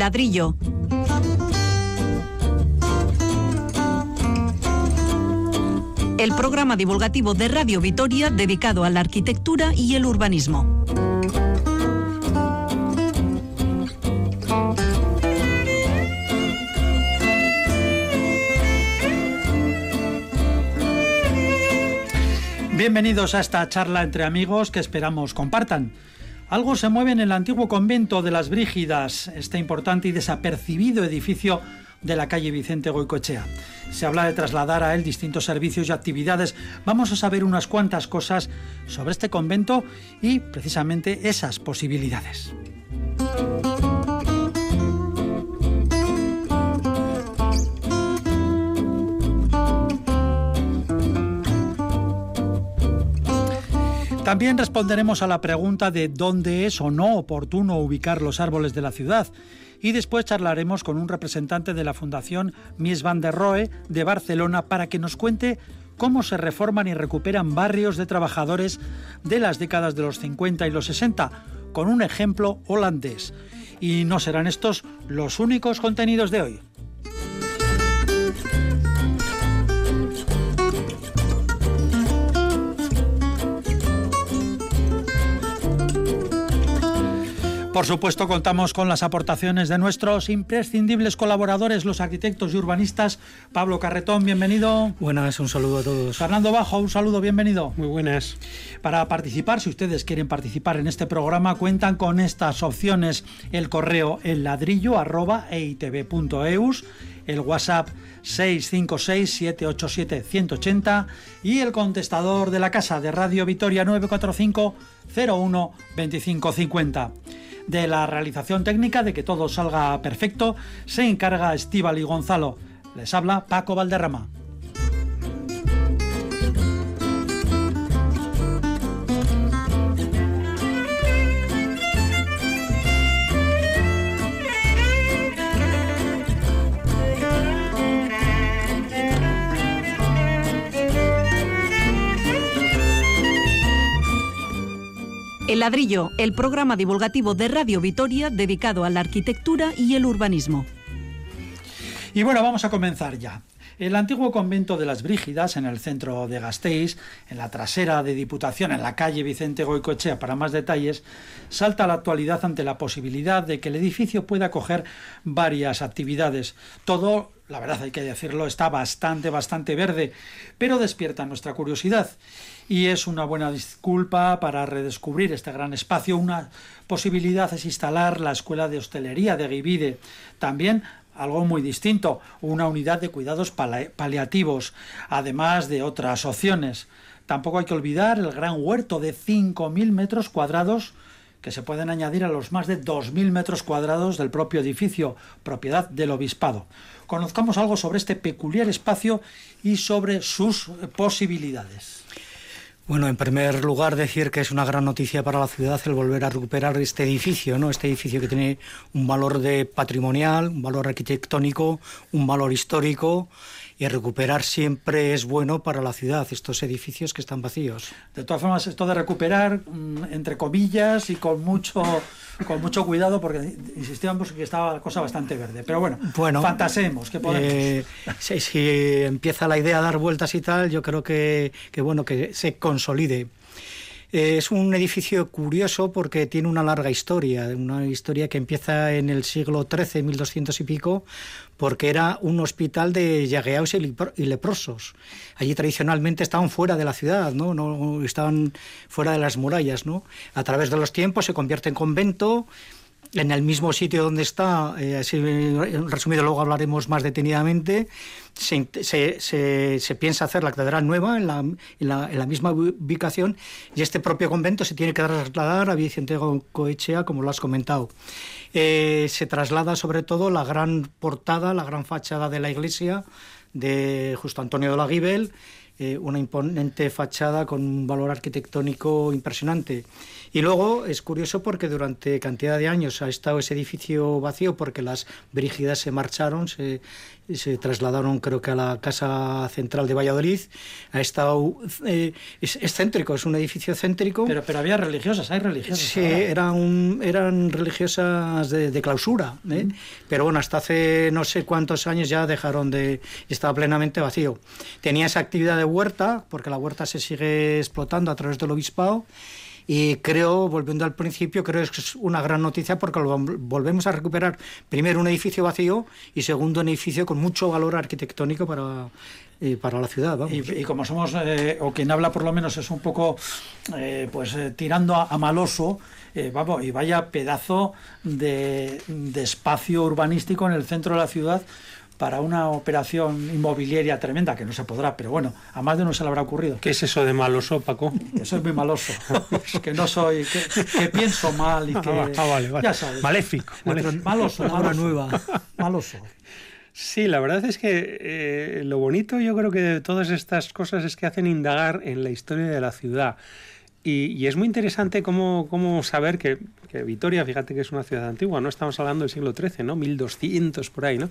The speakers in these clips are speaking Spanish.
ladrillo. El programa divulgativo de Radio Vitoria dedicado a la arquitectura y el urbanismo. Bienvenidos a esta charla entre amigos que esperamos compartan. Algo se mueve en el antiguo convento de las Brígidas, este importante y desapercibido edificio de la calle Vicente Goicochea. Se habla de trasladar a él distintos servicios y actividades. Vamos a saber unas cuantas cosas sobre este convento y precisamente esas posibilidades. También responderemos a la pregunta de dónde es o no oportuno ubicar los árboles de la ciudad. Y después charlaremos con un representante de la Fundación Mies van der Rohe de Barcelona para que nos cuente cómo se reforman y recuperan barrios de trabajadores de las décadas de los 50 y los 60, con un ejemplo holandés. Y no serán estos los únicos contenidos de hoy. Por supuesto, contamos con las aportaciones de nuestros imprescindibles colaboradores, los arquitectos y urbanistas. Pablo Carretón, bienvenido. Buenas, un saludo a todos. Fernando Bajo, un saludo, bienvenido. Muy buenas. Para participar, si ustedes quieren participar en este programa, cuentan con estas opciones: el correo el ladrillo el WhatsApp 656-787-180 y el contestador de la casa de Radio Vitoria 945 01 2550 de la realización técnica, de que todo salga perfecto, se encarga Estíbal y Gonzalo. Les habla Paco Valderrama. El ladrillo, el programa divulgativo de Radio Vitoria dedicado a la arquitectura y el urbanismo. Y bueno, vamos a comenzar ya. El antiguo convento de las Brígidas, en el centro de Gasteiz, en la trasera de Diputación, en la calle Vicente Goicochea, para más detalles, salta a la actualidad ante la posibilidad de que el edificio pueda acoger varias actividades. Todo, la verdad hay que decirlo, está bastante, bastante verde, pero despierta nuestra curiosidad y es una buena disculpa para redescubrir este gran espacio. Una posibilidad es instalar la Escuela de Hostelería de Givide. También algo muy distinto, una unidad de cuidados paliativos, además de otras opciones. Tampoco hay que olvidar el gran huerto de 5.000 metros cuadrados que se pueden añadir a los más de 2.000 metros cuadrados del propio edificio, propiedad del obispado. Conozcamos algo sobre este peculiar espacio y sobre sus posibilidades. Bueno, en primer lugar decir que es una gran noticia para la ciudad el volver a recuperar este edificio, ¿no? Este edificio que tiene un valor de patrimonial, un valor arquitectónico, un valor histórico y recuperar siempre es bueno para la ciudad, estos edificios que están vacíos. De todas formas, esto de recuperar, mm, entre comillas, y con mucho, con mucho cuidado, porque insistíamos que estaba la cosa bastante verde. Pero bueno, bueno fantaseemos, que podemos. Eh, si, empieza la idea a dar vueltas y tal, yo creo que, que bueno, que se consolide. Eh, es un edificio curioso porque tiene una larga historia, una historia que empieza en el siglo XIII, 1200 y pico, porque era un hospital de llagueados y leprosos. Allí tradicionalmente estaban fuera de la ciudad, ¿no? no estaban fuera de las murallas. ¿no? A través de los tiempos se convierte en convento en el mismo sitio donde está, eh, así resumido, luego hablaremos más detenidamente, se, piensa hacer la catedral nueva en la, en, la, misma ubicación y este propio convento se tiene que trasladar a Vicente Coechea, como lo has comentado. Eh, se traslada sobre todo la gran portada, la gran fachada de la iglesia de Justo Antonio de la Guibel, eh, una imponente fachada con un valor arquitectónico impresionante Y luego es curioso porque durante cantidad de años ha estado ese edificio vacío porque las brígidas se marcharon, se, se trasladaron creo que a la Casa Central de Valladolid. Ha estado... Eh, es, céntrico, es un edificio céntrico. Pero, pero había religiosas, hay religiosas. Sí, eran, eran religiosas de, clausura. ¿eh? Pero bueno, hasta hace no sé cuántos años ya dejaron de... estaba plenamente vacío. Tenía esa actividad de huerta, porque la huerta se sigue explotando a través del obispado y creo, volviendo al principio, creo que es una gran noticia porque lo volvemos a recuperar primero un edificio vacío y segundo un edificio con mucho valor arquitectónico para, eh, para la ciudad. Y, como somos, eh, o quien habla por lo menos es un poco, eh, pues tirando a, maloso, vamos, y vaya pedazo de, de espacio urbanístico en el centro de la ciudad para una operación inmobiliaria tremenda, que no se podrá, pero bueno, a más de uno se le habrá ocurrido. ¿Qué es eso de maloso, Paco? Eso es muy maloso, que no soy, que, pienso mal y que... Ah, vale, vale. Ya sabes. Maléfico. Maloso, maloso. nueva. Maloso. Sí, la verdad es que eh, lo bonito yo creo que de todas estas cosas es que hacen indagar en la historia de la ciudad. Y, es muy interesante cómo, cómo saber que, que, Vitoria, fíjate que es una ciudad antigua, no estamos hablando del siglo XIII, ¿no? 1200 por ahí, ¿no?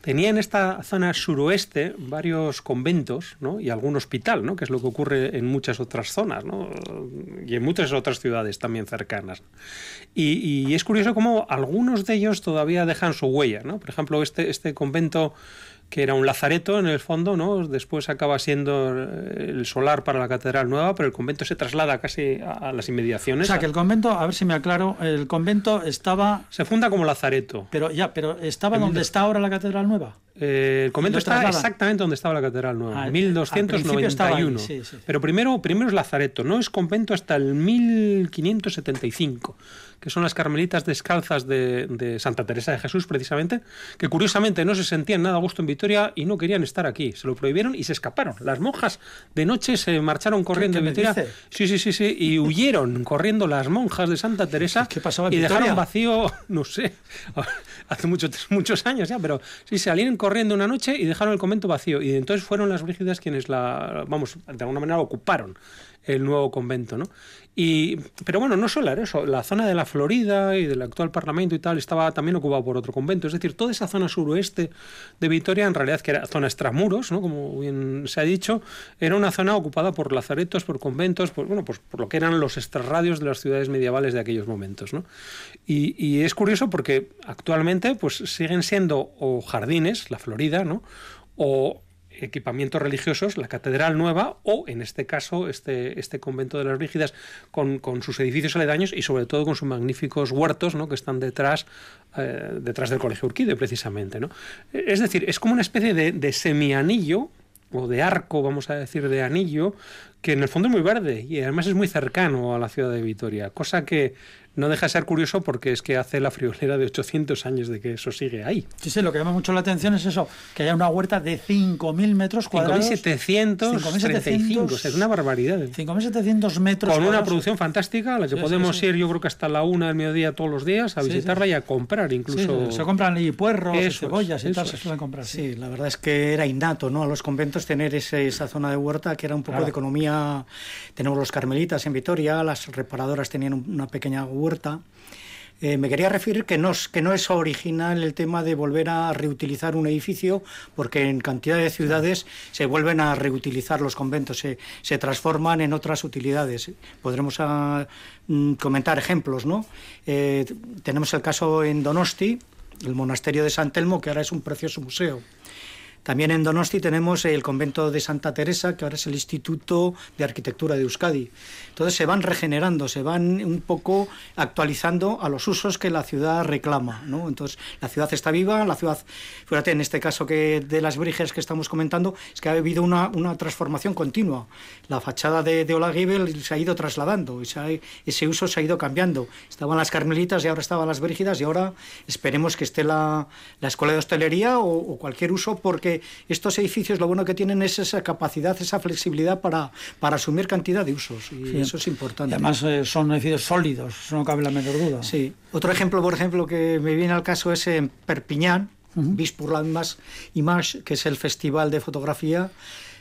Tenía en esta zona suroeste varios conventos ¿no? y algún hospital, ¿no? que es lo que ocurre en muchas otras zonas ¿no? y en muchas otras ciudades también cercanas. Y, es curioso cómo algunos de ellos todavía dejan su huella. ¿no? Por ejemplo, este, este convento que era un lazareto en el fondo, ¿no? Después acaba siendo eh, el solar para la catedral nueva, pero el convento se traslada casi a, las inmediaciones. O sea, que el convento, a ver si me aclaro, el convento estaba... Se funda como lazareto. Pero ya, pero ¿estaba donde está ahora la catedral nueva? Eh, el convento está exactamente donde estaba la catedral nueva, en 1291. Pero primero, primero es lazareto, no es convento hasta el 1575 que son las carmelitas descalzas de, Santa Teresa de Jesús, precisamente, que curiosamente no se sentían nada a gusto en Vitoria y no querían estar aquí. Se lo prohibieron y se escaparon. Las monjas de noche se marcharon corriendo en Vitoria. Sí, sí, sí, sí, y huyeron corriendo las monjas de Santa Teresa ¿Qué pasaba y dejaron vacío, no sé, hace muchos, muchos años ya, pero sí, salieron corriendo una noche y dejaron el convento vacío. Y entonces fueron las brígidas quienes la, vamos, de alguna manera ocuparon el nuevo convento, ¿no? Y, pero bueno, no solo era eso, la zona de la Florida y del actual Parlamento y tal estaba también ocupada por otro convento. Es decir, toda esa zona suroeste de Vitoria, en realidad que era zona extramuros, ¿no? como bien se ha dicho, era una zona ocupada por lazaretos, por conventos, por, bueno, pues por lo que eran los extrarradios de las ciudades medievales de aquellos momentos. ¿no? Y, y, es curioso porque actualmente pues, siguen siendo o jardines, la Florida, ¿no? o equipamientos religiosos, la Catedral Nueva o, en este caso, este, este convento de las Rígidas con, sus edificios aledaños y sobre todo con sus magníficos huertos ¿no? que están detrás, eh, detrás del Colegio Urquide, precisamente. ¿no? Es decir, es como una especie de, de semianillo o de arco, vamos a decir, de anillo, que en el fondo es muy verde y además es muy cercano a la ciudad de Vitoria, cosa que no deja de ser curioso porque es que hace la friolera de 800 años de que eso sigue ahí. Sí, sí, lo que llama mucho la atención es eso, que haya una huerta de 5.000 metros cuadrados. 5.735, es una barbaridad. 5.700 metros Con una producción fantástica, a la que podemos ir yo creo que hasta la una del mediodía todos los días a visitarla y a comprar incluso. se compran y puerros, cebollas y tal, se suelen comprar. Sí. la verdad es que era innato ¿no? a los conventos tener esa zona de huerta que era un poco de economía. Tenemos los carmelitas en Vitoria, las reparadoras tenían una pequeña huerta eh, me quería referir que no, que no es original el tema de volver a reutilizar un edificio, porque en cantidad de ciudades se vuelven a reutilizar los conventos, se, se transforman en otras utilidades. Podremos ah, mm, comentar ejemplos, ¿no? Eh, tenemos el caso en Donosti, el monasterio de San Telmo, que ahora es un precioso museo. También en Donosti tenemos el convento de Santa Teresa, que ahora es el Instituto de Arquitectura de Euskadi. Entonces se van regenerando, se van un poco actualizando a los usos que la ciudad reclama. ¿no? Entonces la ciudad está viva, la ciudad, fíjate, en este caso que de las Brígidas que estamos comentando, es que ha habido una, una transformación continua. La fachada de, de se ha ido trasladando, ese uso se ha ido cambiando. Estaban las Carmelitas y ahora estaban las Brígidas y ahora esperemos que esté la, la Escuela de Hostelería o, o cualquier uso porque estos edificios lo bueno que tienen es esa capacidad, esa flexibilidad para, para asumir cantidad de usos y eso es importante. además eh, son edificios sólidos, eso no cabe la menor duda. Sí. Otro ejemplo, por ejemplo, que me viene al caso es en Perpiñán, uh -huh. que es el festival de fotografía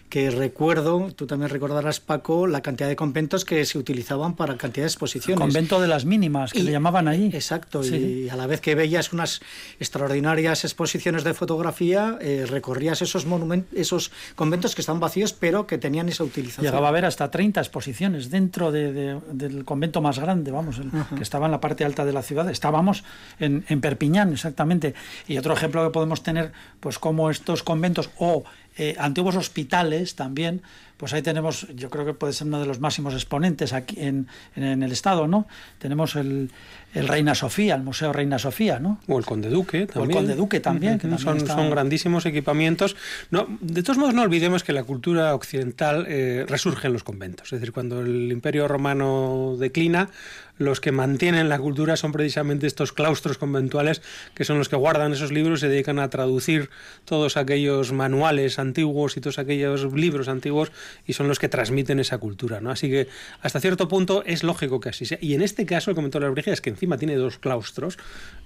que recuerdo, tú también recordarás, Paco, la cantidad de conventos que se utilizaban para cantidad de exposiciones. convento de las mínimas, que le llamaban ahí. Exacto, y a la vez que veías unas extraordinarias exposiciones de fotografía, eh, recorrías esos monumentos, esos conventos que estaban vacíos, pero que tenían esa utilización. Llegaba a haber hasta 30 exposiciones dentro del convento más grande, vamos, que estaba en la parte alta de la ciudad. Estábamos en, en Perpiñán, exactamente. Y otro ejemplo que podemos tener, pues como estos conventos o eh, antiguos hospitales también, pues ahí tenemos, yo creo que puede ser uno de los máximos exponentes aquí en, en, el Estado, ¿no? Tenemos el, el, Reina Sofía, el Museo Reina Sofía, ¿no? O el Conde Duque también. O el Conde Duque también. que son, son, grandísimos equipamientos. No, de todos modos, no olvidemos que la cultura occidental eh, resurge en los conventos. Es decir, cuando el Imperio Romano declina, los que mantienen la cultura son precisamente estos claustros conventuales que son los que guardan esos libros y se dedican a traducir todos aquellos manuales antiguos y todos aquellos libros antiguos y son los que transmiten esa cultura. ¿no? Así que hasta cierto punto es lógico que así sea. Y en este caso, el convento de las Brígidas, que encima tiene dos claustros,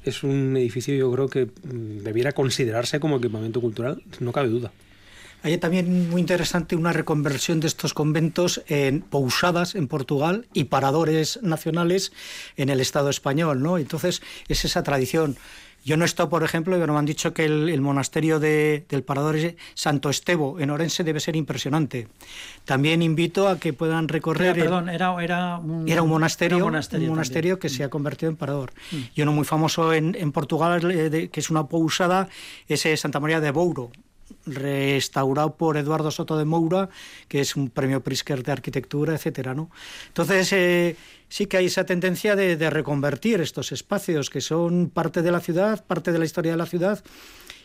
es un edificio yo creo que mm, debiera considerarse como equipamiento cultural, no cabe duda. Hay también muy interesante una reconversión de estos conventos en pousadas en Portugal y paradores nacionales en el Estado español, ¿no? Entonces es esa tradición. Yo no he estado, por ejemplo, pero me han dicho que el, monasterio del Parador Santo Estebo en Orense debe ser impresionante. También invito a que puedan recorrer. perdón, era, era, un, era, un, monasterio, un monasterio, que se ha convertido en parador. Mm. Y uno muy famoso en, en Portugal, eh, que es una pousada, es eh, Santa María de Bouro restaurado por Eduardo Soto de Moura, que es un premio Prisker de arquitectura, etcétera, ¿no? Entonces, eh, sí que hay esa tendencia de, reconvertir estos espacios que son parte de la ciudad, parte de la historia de la ciudad,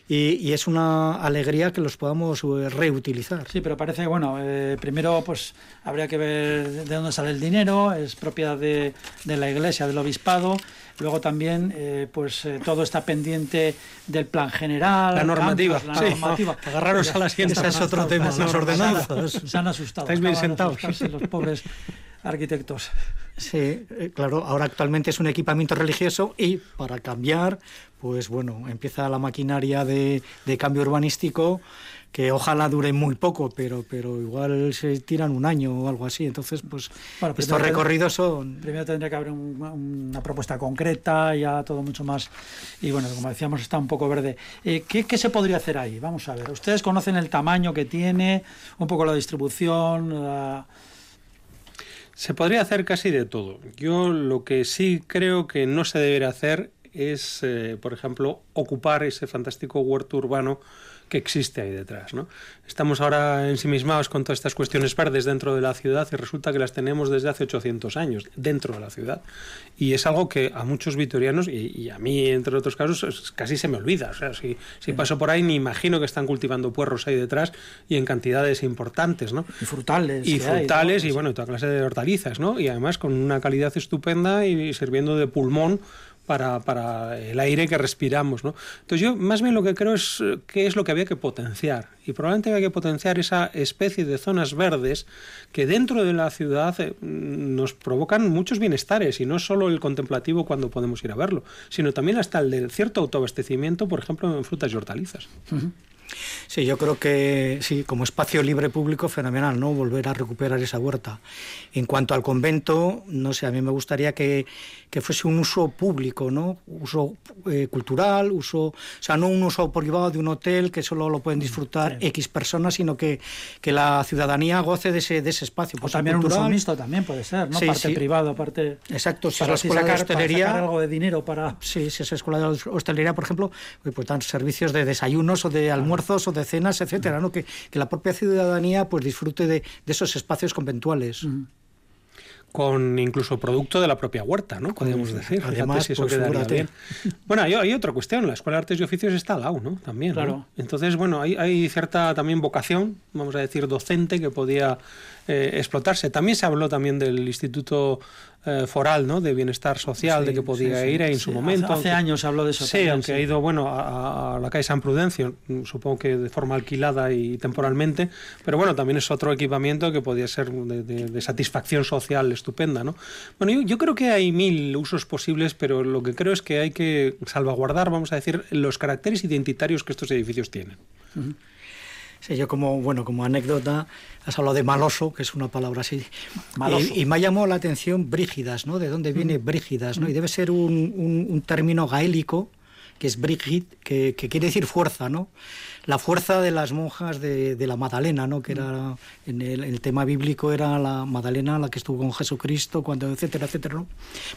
y, es una alegría que los podamos eh, reutilizar. Sí, pero parece, bueno, eh, primero pues habría que ver de dónde sale el dinero, es propiedad de, de la iglesia, del obispado, Luego también, eh, pues eh, todo está pendiente del plan general. La normativa. la normativa. Agarraros a la. Ese es otro tema. Las ordenanzas. Se han asustado. Estáis bien sentados. Los pobres arquitectos. Sí, eh, claro, ahora actualmente es un equipamiento religioso y para cambiar, pues bueno, empieza la maquinaria de, de cambio urbanístico que ojalá dure muy poco, pero, pero igual se tiran un año o algo así. Entonces, pues estos recorridos son... Primero tendría que haber una propuesta concreta, ya todo mucho más... Y bueno, como decíamos, está un poco verde. Eh, ¿qué, ¿qué, se podría hacer ahí? Vamos a ver. Ustedes conocen el tamaño que tiene, un poco la distribución... Se podría hacer casi de todo. Yo lo que sí creo que no se debería hacer es, eh, por ejemplo, ocupar ese fantástico huerto urbano que existe ahí detrás. ¿no? Estamos ahora ensimismados con todas estas cuestiones verdes dentro de la ciudad y resulta que las tenemos desde hace 800 años dentro de la ciudad. Y es algo que a muchos vitorianos, y, a mí entre otros casos, casi se me olvida. O sea, si, si paso por ahí ni imagino que están cultivando puerros ahí detrás y en cantidades importantes. ¿no? Y frutales. Y frutales y bueno, toda clase de hortalizas. ¿no? Y además con una calidad estupenda y sirviendo de pulmón para, para, el aire que respiramos. ¿no? Entonces yo más bien lo que creo es eh, que es lo que había que potenciar. Y probablemente había que potenciar esa especie de zonas verdes que dentro de la ciudad eh, nos provocan muchos bienestares, y no solo el contemplativo cuando podemos ir a verlo, sino también hasta el de cierto autoabastecimiento, por ejemplo, en frutas y hortalizas. Sí, yo creo que sí, como espacio libre público, fenomenal, ¿no? Volver a recuperar esa huerta. En cuanto al convento, no sé, a mí me gustaría que, que fuese un uso público, ¿no? Uso eh, cultural, uso, o sea, no un uso privado de un hotel que solo lo pueden disfrutar X personas, sino que, que la ciudadanía goce de ese, de ese espacio. Pues también un uso mixto también puede ser, ¿no? parte privado, parte... Exacto, si para la escuela de hostelería... algo de dinero para... Sí, si es escuela de hostelería, por ejemplo, pues dan servicios de desayunos o de almuerzos o de cenas, etcétera, ¿no? Que, que la propia ciudadanía pues disfrute de, de esos espacios conventuales con incluso producto de la propia huerta, ¿no? Podríamos decir. Además, si eso pues, bien. Bueno, hay, hay, otra cuestión. La Escuela de Artes y Oficios está al lado, ¿no? También. Claro. Entonces, bueno, hay, hay, cierta también vocación, vamos a decir, docente que podía eh, explotarse. También se habló también del Instituto eh, foral, ¿no? De bienestar social, de que podía ir ahí en su momento. Hace, años se habló de eso. Sí, aunque ha ido, bueno, a, la calle San Prudencio, supongo que de forma alquilada y temporalmente, pero bueno, también es otro equipamiento que podía ser de, satisfacción social estupenda, ¿no? Bueno, yo, creo que hay mil usos posibles, pero lo que creo es que hay que salvaguardar, vamos a decir, los caracteres identitarios que estos edificios tienen. Sí, yo como, bueno, como anécdota, has hablado de maloso, que es una palabra así. Maloso. Y, y me ha llamado la atención brígidas, ¿no? ¿De dónde viene brígidas, no? Y debe ser un, un- un término gaélico, que es brigid, que, que quiere decir fuerza, ¿no? La fuerza de las monjas de, de la Madalena, ¿no? Que era, en el, el tema bíblico era la Madalena, la que estuvo con Jesucristo, cuando, etcétera, etcétera, ¿no?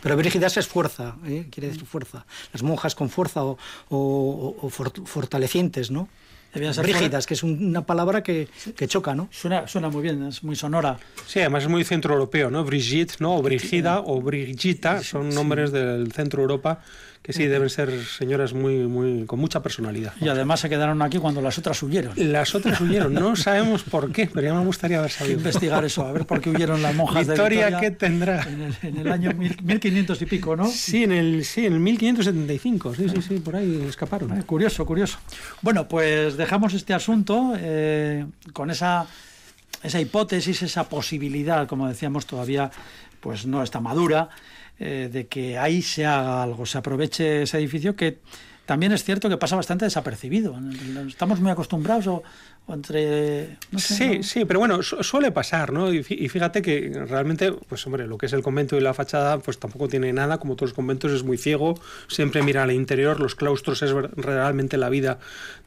Pero brígidas es fuerza, ¿eh? Quiere decir fuerza. Las monjas con fuerza o, o- o fort- fortalecientes, ¿no? Debían ser Brígidas, que es un- una palabra que, que choca, ¿no? Suena, suena muy bien, es muy sonora. Sí, además es muy centroeuropeo, ¿no? Brigitte, ¿no? O Brigida o Brigitta son nombres del centro Europa que sí deben ser señoras muy, muy, con mucha personalidad. Y además se quedaron aquí cuando las otras huyeron. Las otras huyeron, no sabemos por qué, pero ya me gustaría haber sabido. investigar eso, a ver por qué huyeron las monjas Victoria, de Vitoria. ¿qué tendrá? En el, en el año mil- 1500 y pico, ¿no? Sí, en el, sí, en el 1575, sí, sí, sí, por ahí escaparon. Eh, Curioso, curioso. Bueno, pues dejamos este asunto eh, con esa, esa hipótesis, esa posibilidad, como decíamos, todavía pues no está madura, eh, de que ahí se haga algo, se aproveche ese edificio que también es cierto que pasa bastante desapercibido. Estamos muy acostumbrados o, o entre... no sé, Sí, ¿no? sí, pero bueno, su- suele pasar, ¿no? Y fí- y fíjate que realmente, pues hombre, lo que es el convento y la fachada, pues tampoco tiene nada, como todos los conventos, es muy ciego, siempre mira al interior, los claustros es realmente la vida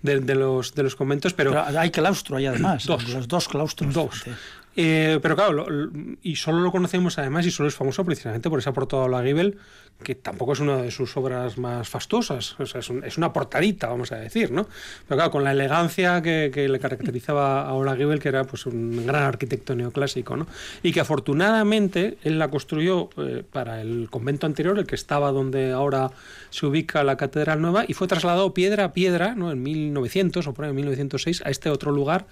de, de los, de los conventos, pero... Pero hay claustro ahí además, Dos. los dos claustros. Dos. Eh, pero claro, y solo lo conocemos además y solo es famoso precisamente por esa portada de la Giebel, que tampoco es una de sus obras más fastuosas, o sea, es, un- es una portadita, vamos a decir, ¿no? Pero claro, con la elegancia que, le caracterizaba a Ola Giebel, que era pues un gran arquitecto neoclásico, ¿no? Y que afortunadamente él la construyó eh, para el convento anterior, el que estaba donde ahora se ubica la Catedral Nueva, y fue trasladado piedra a piedra, ¿no? En 1900 o por ahí en 1906 a este otro lugar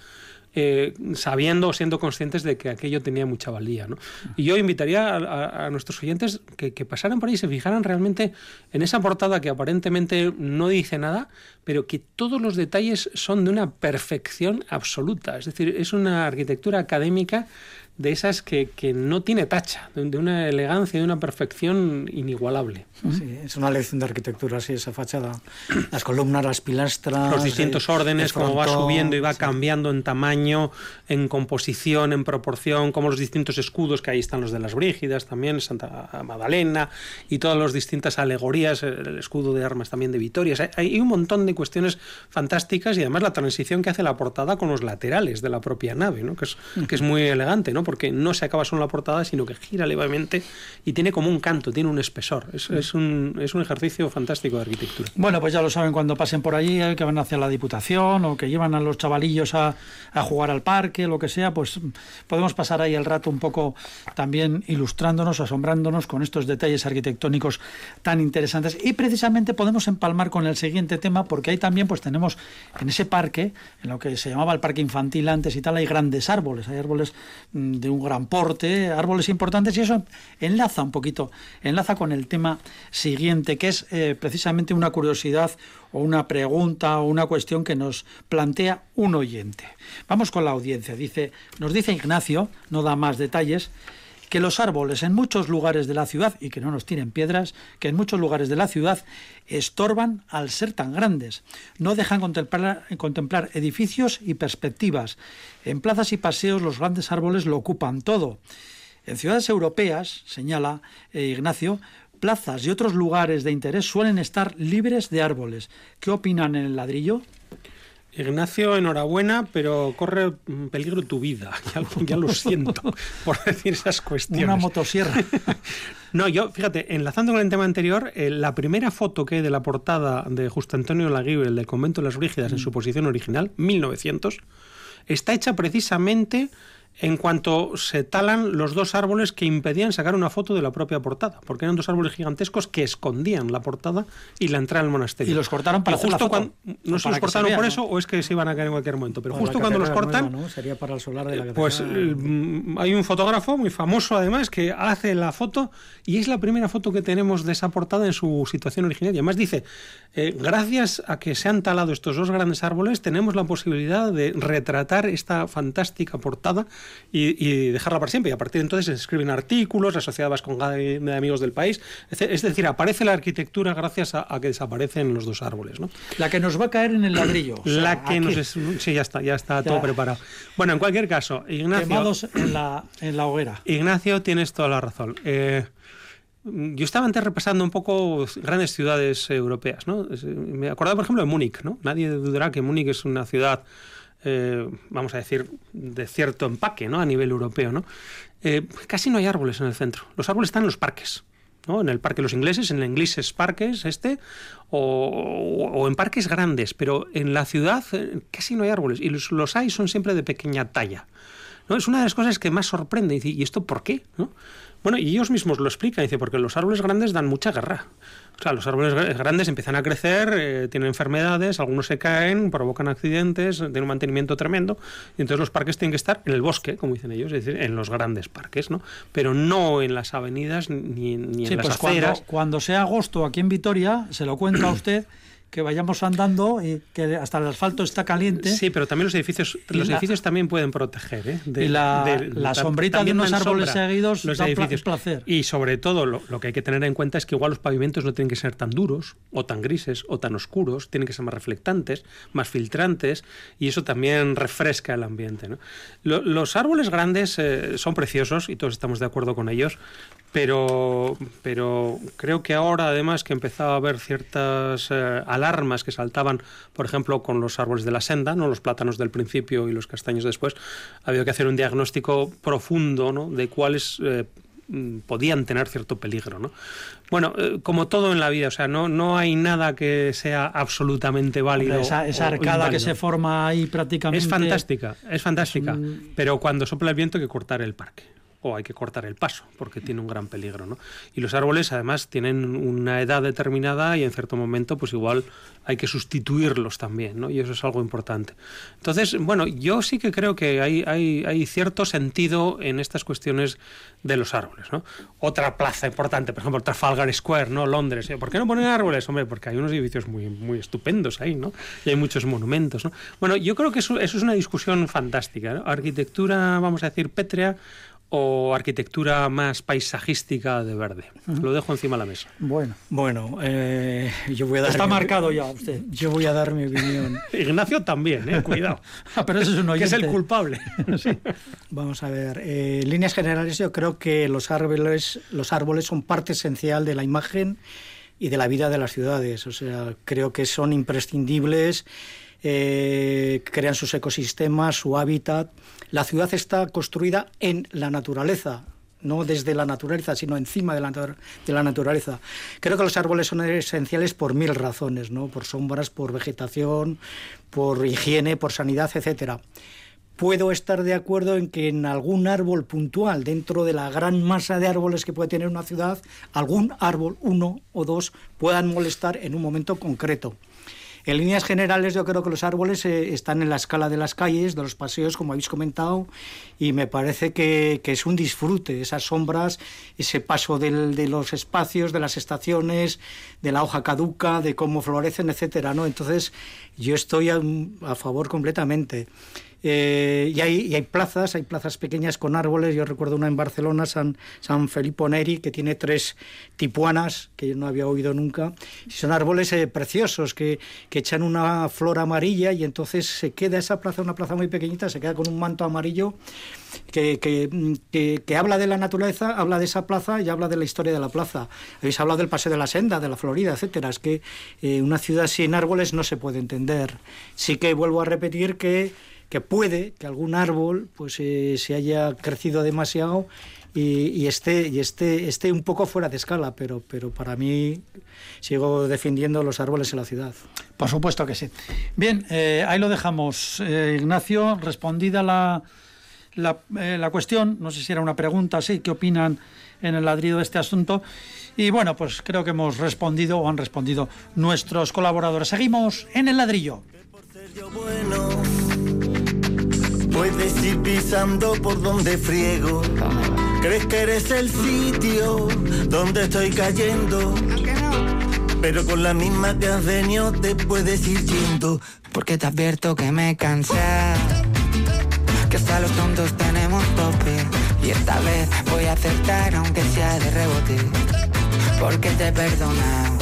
eh, sabiendo o siendo conscientes de que aquello tenía mucha valía. ¿no? Y yo invitaría a, nuestros oyentes que, que pasaran por ahí y se fijaran realmente en esa portada que aparentemente no dice nada, pero que todos los detalles son de una perfección absoluta. Es decir, es una arquitectura académica de esas que, que no tiene tacha, de, de una elegancia, de una perfección inigualable. Sí, es una lección de arquitectura, sí, esa fachada. Las columnas, las pilastras. los distintos el- órdenes, el cómo va subiendo y va sí. cambiando en tamaño, en composición, en proporción, como los distintos escudos, que ahí están los de las Brígidas también, Santa Magdalena, y todas las distintas alegorías, el el escudo de armas también de Vitoria. O sea, hay un montón de cuestiones fantásticas y además la transición que hace la portada con los laterales de la propia nave, ¿no? que, es, que es muy elegante, ¿no? Porque no se acaba solo la portada, sino que gira levemente y tiene como un canto, tiene un espesor. Es, es un, es un ejercicio fantástico de arquitectura. Bueno, pues ya lo saben cuando pasen por allí, eh, que van hacia la Diputación o que llevan a los chavalillos a, a jugar al parque, lo que sea, pues podemos pasar ahí el rato un poco también ilustrándonos, asombrándonos con estos detalles arquitectónicos tan interesantes. Y precisamente podemos empalmar con el siguiente tema, porque ahí también pues tenemos en ese parque, en lo que se llamaba el parque infantil antes y tal, hay grandes árboles, hay árboles mm, de un gran porte, árboles importantes, y eso enlaza un poquito, enlaza con el tema siguiente, que es eh, precisamente una curiosidad o una pregunta o una cuestión que nos plantea un oyente. Vamos con la audiencia. Dice, nos dice Ignacio, no da más detalles, que los árboles en muchos lugares de la ciudad, y que no nos tiren piedras, que en muchos lugares de la ciudad estorban al ser tan grandes. No dejan contemplar, contemplar edificios y perspectivas. En plazas y paseos los grandes árboles lo ocupan todo. En ciudades europeas, señala eh, Ignacio, plazas y otros lugares de interés suelen estar libres de árboles. ¿Qué opinan en el ladrillo? Ignacio, enhorabuena, pero corre mm, peligro tu vida. Ya, lo- ya lo siento por decir esas cuestiones. Una motosierra. No, yo, fíjate, enlazando con el tema anterior, eh, la primera foto que hay de la portada de Justo Antonio Laguibel del convento de las Brígidas en su posición original, 1900, está hecha precisamente en cuanto se talan los dos árboles que impedían sacar una foto de la propia portada, porque eran dos árboles gigantescos que escondían la portada y la entrada al monasterio. Y los cortaron para Y hacer la justo foto. cuando no se para los cortaron vea, por ¿no? eso o es que se iban a caer en cualquier momento, pero Para justo cuando los cortan nueva, ¿no? Sería para el solar de la catedral. pues eh, mm, hay un fotógrafo muy famoso además que hace la foto y es la primera foto que tenemos de esa portada en su situación original. Y además dice, eh, gracias a que se han talado estos dos grandes árboles tenemos la posibilidad de retratar esta fantástica portada y, dejarla para siempre. Y a partir de entonces se escriben artículos, la sociedad vasconga de, de amigos del país. Es decir, aparece la arquitectura gracias a, que desaparecen los dos árboles. ¿no? La que nos va a caer en el ladrillo. la que nos es, Sí, ya está, ya está todo preparado. Bueno, en cualquier caso, Ignacio... Quemados en la, en la hoguera. Ignacio, tienes toda la razón. Eh, yo estaba antes repasando un poco grandes ciudades europeas, ¿no? Me acordaba, por ejemplo, de Múnich, ¿no? Nadie dudará que Múnich es una ciudad, eh, vamos a decir, de cierto empaque, ¿no? A nivel europeo, ¿no? Eh, casi no hay árboles en el centro. Los árboles están en los parques. ¿no? En el parque de los ingleses, en el ingleses parques este, o, o, en parques grandes, pero en la ciudad eh, casi no hay árboles y los, los hay son siempre de pequeña talla. ¿no? Es una de las cosas que más sorprende. Y, ¿y esto por qué? ¿no? Bueno, y ellos mismos lo explican, dice, porque los árboles grandes dan mucha guerra. O sea, los árboles grandes empiezan a crecer, eh, tienen enfermedades, algunos se caen, provocan accidentes, tienen un mantenimiento tremendo, y entonces los parques tienen que estar en el bosque, como dicen ellos, es decir, en los grandes parques, ¿no? Pero no en las avenidas ni, ni en las pues aceras. Cuando, cuando sea agosto aquí en Vitoria, se lo cuenta a usted que vayamos andando y que hasta el asfalto está caliente. Sí, pero también los edificios, los edificios también pueden proteger. ¿eh? De, y la, sombrita de unos árboles seguidos los edificios. placer. Y sobre todo lo, que hay que tener en cuenta es que igual los pavimentos no tienen que ser tan duros o tan grises o tan oscuros, tienen que ser más reflectantes, más filtrantes y eso también refresca el ambiente. los árboles grandes eh, son preciosos y todos estamos de acuerdo con ellos, pero, pero creo que ahora además que empezaba a haber ciertas eh, alarmas que saltaban, por ejemplo, con los árboles de la senda, no los plátanos del principio y los castaños después, ha habido que hacer un diagnóstico profundo ¿no? de cuáles eh, mm, podían tener cierto peligro. ¿no? Bueno, eh, como todo en la vida, o sea, no, no hay nada que sea absolutamente válido. Esa, esa arcada que se forma ahí prácticamente. Es fantástica, es fantástica, pero cuando sopla el viento hay que cortar el parque o hay que cortar el paso porque tiene un gran peligro. ¿no? Y los árboles además tienen una edad determinada y en cierto momento pues igual hay que sustituirlos también ¿no? y eso es algo importante. Entonces, bueno, yo sí que creo que hay, hay, cierto sentido en estas cuestiones de los árboles. ¿no? Otra plaza importante, por ejemplo, Trafalgar Square, ¿no? Londres. ¿eh? ¿Por qué no ponen árboles? Hombre, porque hay unos edificios muy, muy estupendos ahí ¿no? y hay muchos monumentos. ¿no? Bueno, yo creo que eso es una discusión fantástica. Arquitectura, vamos a decir, pétrea o arquitectura más paisajística de verde? Lo dejo encima de la mesa. Bueno, bueno, eh, yo voy a dar. Está marcado ya usted. Yo voy a dar mi opinión. Ignacio también, eh, cuidado. ah, pero eso es un Que es el culpable. Vamos a ver. Eh, en líneas generales, yo creo que los árboles, los árboles son parte esencial de la imagen y de la vida de las ciudades. O sea, creo que son imprescindibles. Crean sus ecosistemas, su hábitat la ciudad está construida en la naturaleza, no desde la naturaleza, sino encima de la, de la, naturaleza. Creo que los árboles son esenciales por mil razones, ¿no? por sombras, por vegetación, por higiene, por sanidad, etcétera. Puedo estar de acuerdo en que en algún árbol puntual, dentro de la gran masa de árboles que puede tener una ciudad, algún árbol, uno o dos, puedan molestar en un momento concreto. En líneas generales yo creo que los árboles eh, están en la escala de las calles, de los paseos, como habéis comentado, y me parece que, es un disfrute, esas sombras, ese paso de los espacios, de las estaciones, de la hoja caduca, de cómo florecen, etcétera, ¿no? Entonces yo estoy a favor completamente. Eh, y, hay, hay, plazas, hay plazas pequeñas con árboles. Yo recuerdo una en Barcelona, San, San Felipe Neri, que tiene tres tipuanas, que yo no había oído nunca. son árboles eh, preciosos que, que, echan una flor amarilla y entonces se queda esa plaza, una plaza muy pequeñita, se queda con un manto amarillo que, que, que, habla de la naturaleza, habla de esa plaza y habla de la historia de la plaza. Habéis hablado del Paseo de la Senda, de la Florida, etcétera. Es que eh, una ciudad sin árboles no se puede entender. Sí que vuelvo a repetir que que puede que algún árbol pues eh, se haya crecido demasiado y, esté y esté esté un poco fuera de escala pero pero para mí sigo defendiendo los árboles en la ciudad. Por supuesto que sí. Bien eh, ahí lo dejamos. Eh, Ignacio respondida la la, la cuestión no sé si era una pregunta sí qué opinan en el ladrido de este asunto y bueno pues creo que hemos respondido o han respondido nuestros colaboradores. Seguimos en el ladrillo Puedes ir pisando por donde friego. Crees que eres el sitio donde estoy cayendo. Pero con la misma que has venido te puedes ir yendo. Porque te advierto que me cansé que hasta los tontos tenemos tope. Y esta vez voy a aceptar aunque sea de rebote, porque te he perdonado.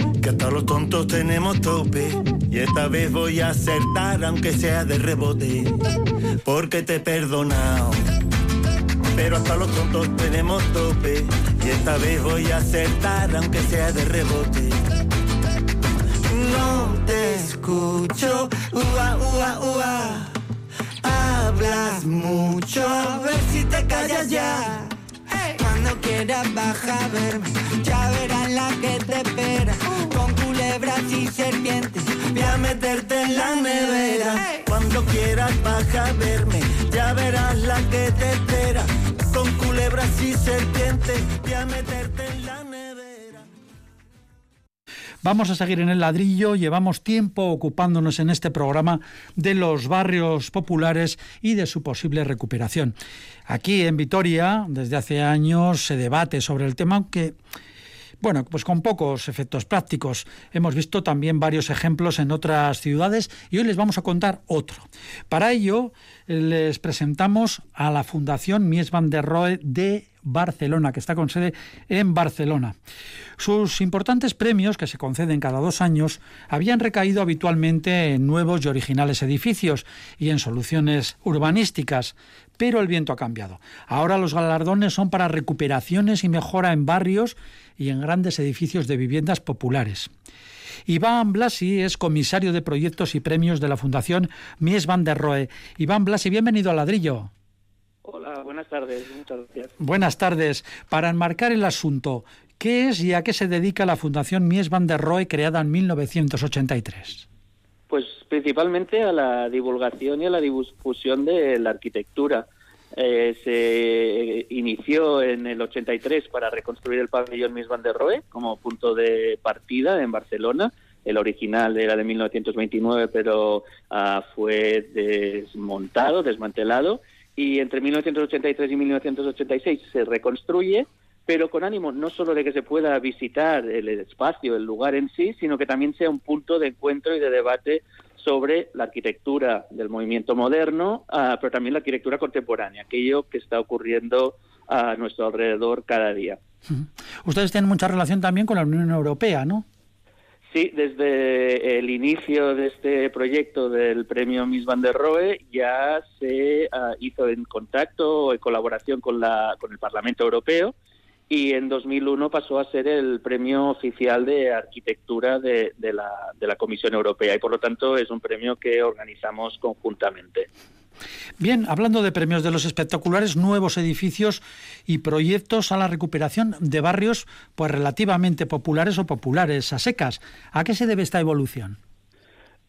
Que hasta los tontos tenemos tope, y esta vez voy a acertar aunque sea de rebote, porque te he perdonado. Pero hasta los tontos tenemos tope, y esta vez voy a acertar aunque sea de rebote. No te escucho, ua, ua, ua. Hablas mucho, a ver si te callas ya. Cuando quieras baja a verme, ya verás la que te espera. Con culebras y serpientes, Voy a meterte en la nevera. Cuando quieras baja a verme, ya verás la que te espera. Con culebras y serpientes, voy a meterte en la nevera. Vamos a seguir en el ladrillo. Llevamos tiempo ocupándonos en este programa de los barrios populares y de su posible recuperación. Aquí en Vitoria, desde hace años, se debate sobre el tema, aunque bueno, pues con pocos efectos prácticos. Hemos visto también varios ejemplos en otras ciudades y hoy les vamos a contar otro. Para ello, les presentamos a la Fundación Mies van der Rohe de Barcelona, que está con sede en Barcelona. Sus importantes premios, que se conceden cada dos años, habían recaído habitualmente en nuevos y originales edificios y en soluciones urbanísticas, pero el viento ha cambiado. Ahora los galardones son para recuperaciones y mejora en barrios y en grandes edificios de viviendas populares. Iván Blasi es comisario de proyectos y premios de la Fundación Mies van der Rohe. Iván Blasi, bienvenido al ladrillo. Hola, buenas tardes, muchas gracias. Buenas tardes. Para enmarcar el asunto, ¿qué es y a qué se dedica la Fundación Mies van der Rohe creada en 1983? Pues principalmente a la divulgación y a la difusión de la arquitectura. Eh, se inició en el 83 para reconstruir el pabellón Mies van der Rohe como punto de partida en Barcelona. El original era de 1929, pero ah, fue desmontado, desmantelado. Y entre 1983 y 1986 se reconstruye, pero con ánimo no solo de que se pueda visitar el espacio, el lugar en sí, sino que también sea un punto de encuentro y de debate sobre la arquitectura del movimiento moderno, ah, pero también la arquitectura contemporánea, aquello que está ocurriendo a nuestro alrededor cada día. Ustedes tienen mucha relación también con la Unión Europea, ¿no? Sí, desde el inicio de este proyecto del premio Miss Van der Rohe ya se ah, hizo en contacto, en colaboración con, la, con el Parlamento Europeo, y en 2001 pasó a ser el premio oficial de arquitectura de, la, la Comisión Europea y por lo tanto es un premio que organizamos conjuntamente. Bien, hablando de premios de los espectaculares nuevos edificios y proyectos a la recuperación de barrios pues relativamente populares o populares a secas, ¿a qué se debe esta evolución?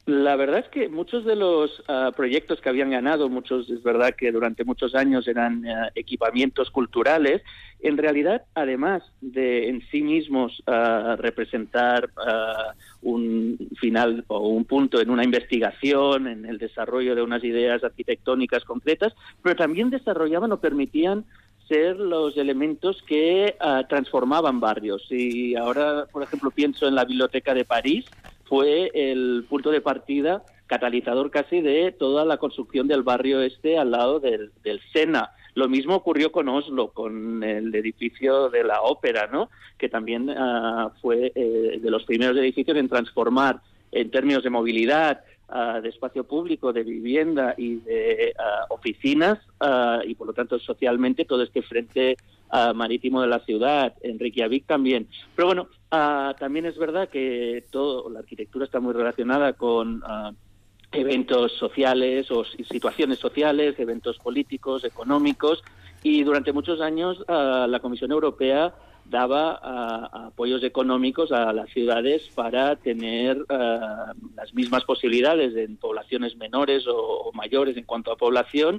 La verdad es que muchos de los uh, proyectos que habían ganado, muchos es verdad que durante muchos años eran uh, equipamientos culturales, en realidad, además de en sí mismos uh, representar un final o un punto en una investigación, en el desarrollo de unas ideas arquitectónicas concretas, pero también desarrollaban o permitían ser los elementos que transformaban barrios. Y ahora, por ejemplo, pienso en la Biblioteca de París, fue el punto de partida catalizador casi de toda la construcción del barrio este al lado del, Sena. Lo mismo ocurrió con Oslo, con el edificio de la ópera, ¿no? que también uh, fue eh, de los primeros edificios en transformar en términos de movilidad, uh, de espacio público, de vivienda y de uh, oficinas, y por lo tanto socialmente todo este frente marítimo de la ciudad, en Reykjavik también. Pero bueno, también es verdad que todo, la arquitectura está muy relacionada con eventos sociales o situaciones sociales, eventos políticos, económicos, y durante muchos años la Comisión Europea daba apoyos económicos a las ciudades para tener las mismas posibilidades en poblaciones menores o, mayores en cuanto a población,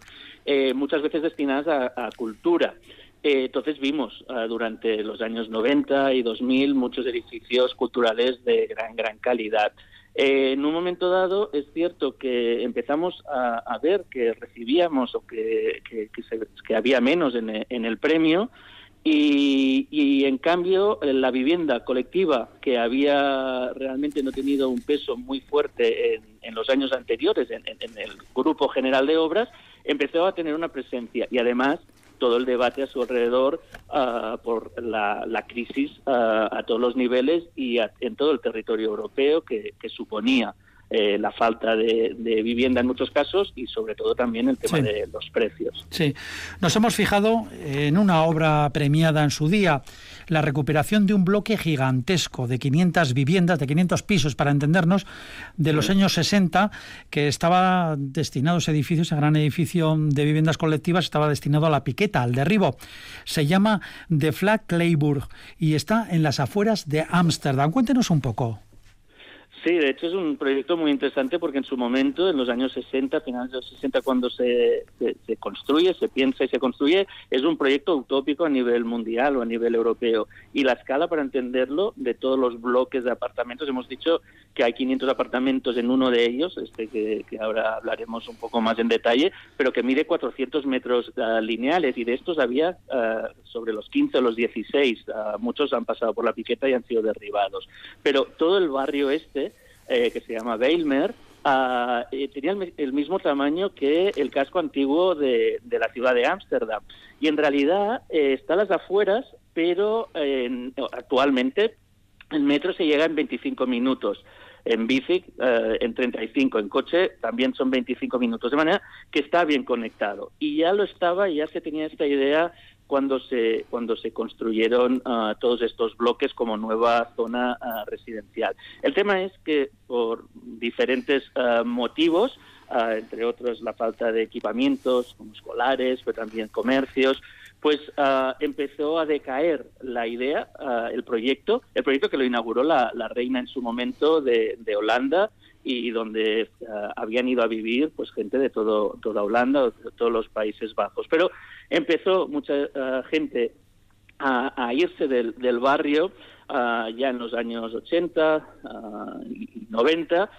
muchas veces destinadas a, cultura. entonces vimos durante los años 90 y 2000 muchos edificios culturales de gran, gran calidad. Eh, en un momento dado es cierto que empezamos a, ver que recibíamos o que, que, había menos en, el premio y, en cambio la vivienda colectiva que había realmente no tenido un peso muy fuerte en, los años anteriores en, el grupo general de obras empezó a tener una presencia. Y además todo el debate a su alrededor ah, por la, crisis ah, a todos los niveles y en todo el territorio europeo que, suponía eh, la falta de, vivienda en muchos casos y sobre todo también el tema de los precios. Sí, nos hemos fijado en una obra premiada en su día la recuperación de un bloque gigantesco de 500 viviendas, de 500 pisos, para entendernos, de los años 60, que estaba destinado ese edificio, ese gran edificio de viviendas colectivas, estaba destinado a la piqueta, al derribo. Se llama The Flag Clayburg y está en las afueras de Ámsterdam. Cuéntenos un poco. Sí, de hecho es un proyecto muy interesante porque en su momento, en los años 60, finales de los 60, cuando se, se, construye, se piensa y se construye, es un proyecto utópico a nivel mundial o a nivel europeo. Y la escala, para entenderlo, de todos los bloques de apartamentos, hemos dicho que hay 500 apartamentos en uno de ellos, este que, ahora hablaremos un poco más en detalle, pero que mide 400 metros ah, lineales y de estos había ah, sobre los 15 o los 16. Ah, muchos han pasado por la piqueta y han sido derribados. Pero todo el barrio este eh, que se llama Weilmer, ah, tenía el, mismo tamaño que el casco antiguo de, la ciudad de Ámsterdam. Y en realidad eh, está a las afueras, pero actualmente el metro se llega en 25 minutos. En bici, eh, en 35. En coche también son 25 minutos. De manera que está bien conectado. Y ya lo estaba, ya se tenía esta idea cuando se, cuando se construyeron ah, todos estos bloques como nueva zona ah, residencial. El tema es que por diferentes ah, motivos, entre otros la falta de equipamientos como escolares, pero también comercios, pues empezó a decaer la idea, el proyecto, el proyecto que lo inauguró la, reina en su momento de, de Holanda, y donde eh, habían ido a vivir pues gente de todo toda Holanda, de todos los Países Bajos. Pero empezó mucha eh, gente a, irse del, barrio eh, ya en los años 80 y 90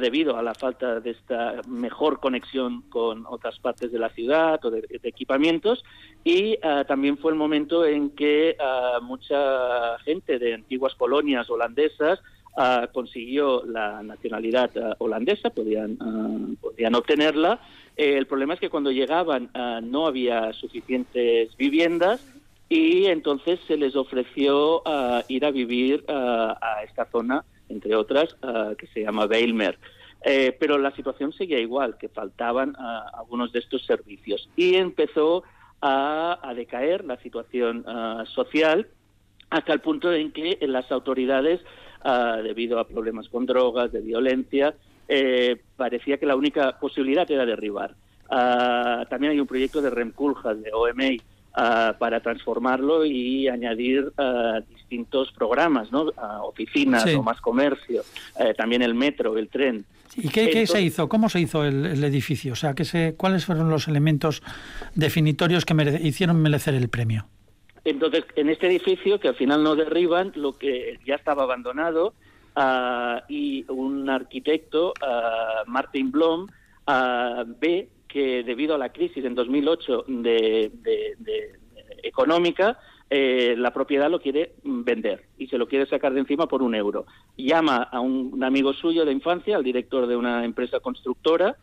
debido a la falta de esta mejor conexión con otras partes de la ciudad o de, de equipamientos y también fue el momento en que mucha gente de antiguas colonias holandesas Ah, consiguió la nacionalidad ah, holandesa, podían, ah, podían obtenerla. Eh, el problema es que cuando llegaban no había suficientes viviendas y entonces se les ofreció ir a vivir a esta zona, entre otras, que se llama Weilmer. Eh, pero la situación seguía igual, que faltaban algunos de estos servicios. Y empezó a, decaer la situación social hasta el punto en que las autoridades debido a problemas con drogas, de violencia, eh, parecía que la única posibilidad era derribar. Ah, también hay un proyecto de Remculjas, de OMA, ah, para transformarlo y añadir ah, distintos programas, ¿no? oficinas o más comercio, eh, también el metro, el tren. ¿Y qué, se hizo? ¿Cómo se hizo el, edificio? O sea, ¿qué se, ¿cuáles fueron los elementos definitorios que hicieron merecer el premio? Entonces, en este edificio, que al final no derriban, lo que ya estaba abandonado, ah, y un arquitecto, uh, Martin Blom, uh, ve que debido a la crisis en 2008 de, económica, eh, la propiedad lo quiere vender y se lo quiere sacar de encima por un euro. Llama a un, amigo suyo de infancia, al director de una empresa constructora,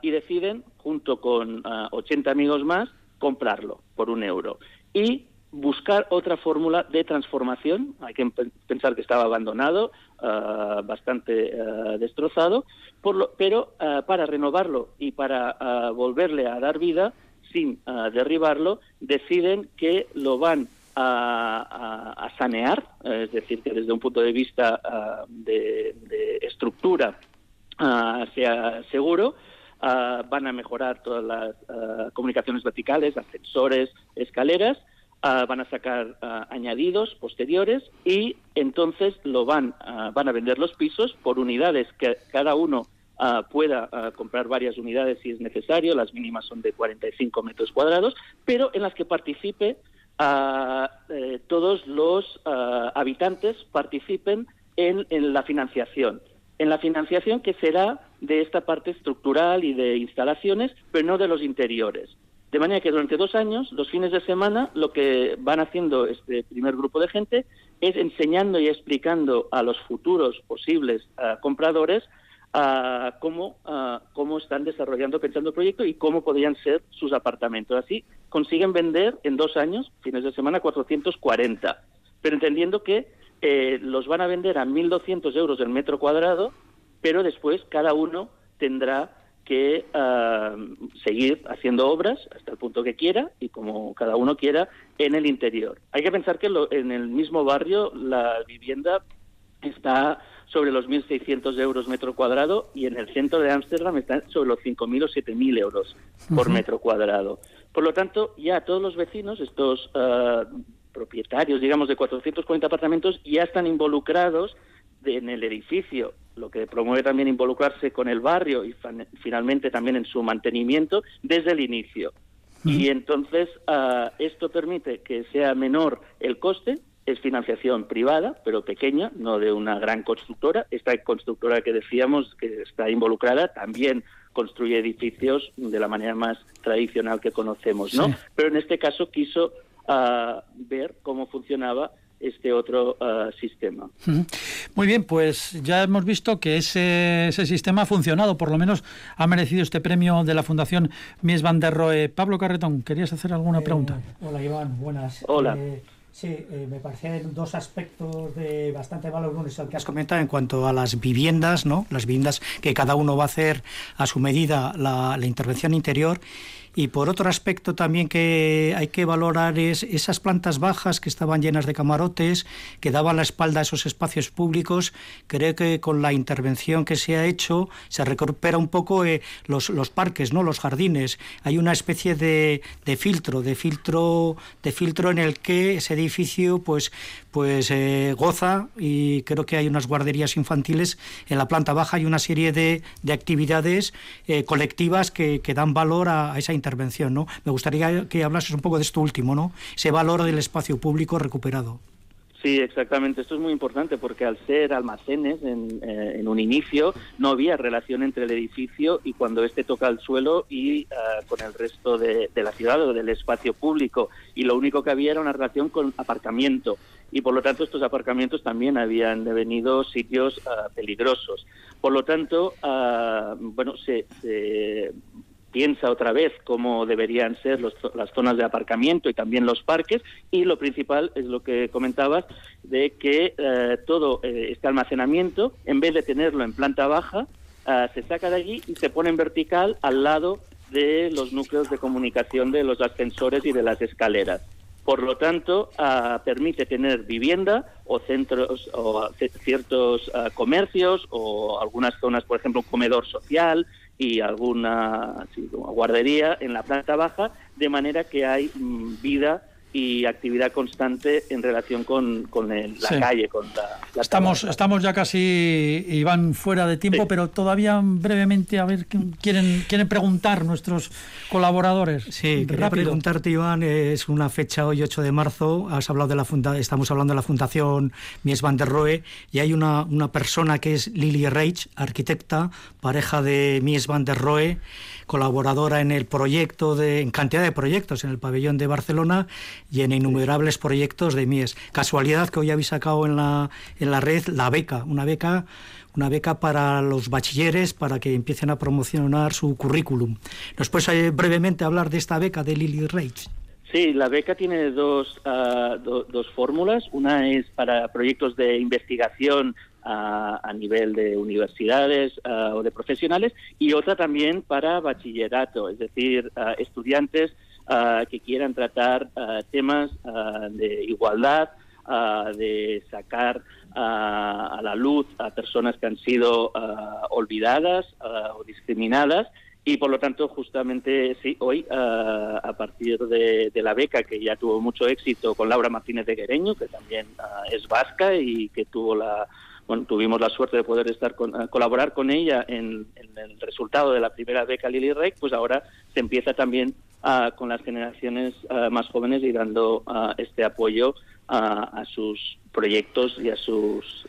y deciden, junto con 80 amigos más, comprarlo por un euro y buscar otra fórmula de transformación. Hay que pensar que estaba abandonado, ah, bastante ah, destrozado, pero ah, para renovarlo y para volverle a dar vida sin derribarlo, deciden que lo van a, sanear, es decir, que desde un punto de vista de, estructura sea seguro, van a mejorar todas las comunicaciones verticales, ascensores, escaleras, ah, van a sacar ah, añadidos posteriores y entonces lo van, ah, van a vender los pisos por unidades que cada uno pueda comprar varias unidades si es necesario, las mínimas son de 45 metros cuadrados, pero en las que participe eh, todos los habitantes participen en, en la financiación en la financiación que será de esta parte estructural y de instalaciones, pero no de los interiores. De manera que durante dos años, los fines de semana, lo que van haciendo este primer grupo de gente es enseñando y explicando a los futuros posibles uh, compradores uh, cómo, uh, cómo están desarrollando, pensando el proyecto y cómo podrían ser sus apartamentos. Así consiguen vender en dos años, fines de semana, 440, pero entendiendo que eh, los van a vender a 1.200 euros el metro cuadrado, pero después cada uno tendrá que uh, seguir haciendo obras hasta el punto que quiera y como cada uno quiera en el interior. Hay que pensar que lo, en el mismo barrio la vivienda está sobre los 1.600 euros metro cuadrado y en el centro de Ámsterdam está sobre los 5.000 o 7.000 euros por uh -huh. metro cuadrado. Por lo tanto, ya todos los vecinos, estos uh, propietarios, digamos, de 440 apartamentos ya están involucrados en el edificio, lo que promueve también involucrarse con el barrio y finalmente también en su mantenimiento desde el inicio. Y entonces uh, esto permite que sea menor el coste, es financiación privada, pero pequeña, no de una gran constructora. Esta constructora que decíamos que está involucrada también construye edificios de la manera más tradicional que conocemos, ¿no? Sí. Pero en este caso quiso uh, ver cómo funcionaba este otro uh, sistema. Muy bien, pues ya hemos visto que ese, ese, sistema ha funcionado, por lo menos ha merecido este premio de la Fundación Mies van der Rohe. Pablo Carretón, ¿querías hacer alguna eh, pregunta? Hola Iván, buenas. Hola. Eh, sí, eh, me parecen dos aspectos de bastante valor. Uno es el que has comentado en cuanto a las viviendas, ¿no? Las viviendas que cada uno va a hacer a su medida la, la intervención interior y por otro aspecto también que hay que valorar es esas plantas bajas que estaban llenas de camarotes, que daban la espalda a esos espacios públicos. Creo que con la intervención que se ha hecho se recupera un poco eh, los, los parques, no los jardines. Hay una especie de, de filtro, de filtro, de filtro en el que ese edificio pues pues eh, goza y creo que hay unas guarderías infantiles en la planta baja y una serie de, de actividades eh, colectivas que, que, dan valor a, a, esa intervención. ¿no? Me gustaría que hablases un poco de esto último, ¿no? ese valor del espacio público recuperado. Sí, exactamente. Esto es muy importante porque al ser almacenes en, eh, un inicio no había relación entre el edificio y cuando éste toca el suelo y uh, con el resto de, de, la ciudad o del espacio público. Y lo único que había era una relación con aparcamiento y por lo tanto estos aparcamientos también habían devenido sitios uh, peligrosos. Por lo tanto, uh, bueno, se, se, piensa otra vez cómo deberían ser los, las zonas de aparcamiento y también los parques y lo principal es lo que comentabas de que uh, todo eh, este almacenamiento, en vez de tenerlo en planta baja, se saca de allí y se pone en vertical al lado de los núcleos de comunicación de los ascensores y de las escaleras. Por lo tanto, uh, permite tener vivienda o centros o ciertos comercios o algunas zonas, por ejemplo, un comedor social y alguna sí, guardería en la planta baja, de manera que hay mm, vida y actividad constante en relación con, con el, la sí. calle, con la, la estamos estamos ya casi Iván fuera de tiempo, sí. pero todavía brevemente a ver quieren quieren preguntar nuestros colaboradores. Sí, quería Rápido. preguntarte Iván, es una fecha hoy 8 de marzo, has hablado de la funda, estamos hablando de la Fundación Mies van der Rohe y hay una una persona que es Lili Reich, arquitecta, pareja de Mies van der Rohe colaboradora en el proyecto de en cantidad de proyectos en el pabellón de Barcelona y en innumerables proyectos de Mies. Casualidad que hoy habéis sacado en la en la red la beca, una beca una beca para los bachilleres para que empiecen a promocionar su currículum. ¿Nos puedes eh, brevemente hablar de esta beca de Lily Reich? Sí, la beca tiene dos, uh, do, dos fórmulas. Una es para proyectos de investigación uh, a nivel de universidades uh, o de profesionales y otra también para bachillerato, es decir, estudiantes que quieran tratar temas de igualdad, de sacar a la luz a personas que han sido olvidadas o discriminadas. Y por lo tanto, justamente sí, hoy, a partir de, la beca, que ya tuvo mucho éxito con Laura Martínez de Guereño, que también es vasca y que tuvo la, bueno, tuvimos la suerte de poder estar con, colaborar con ella en, el resultado de la primera beca Lily Rey, pues ahora se empieza también con las generaciones más jóvenes y dando este apoyo a sus proyectos y a sus,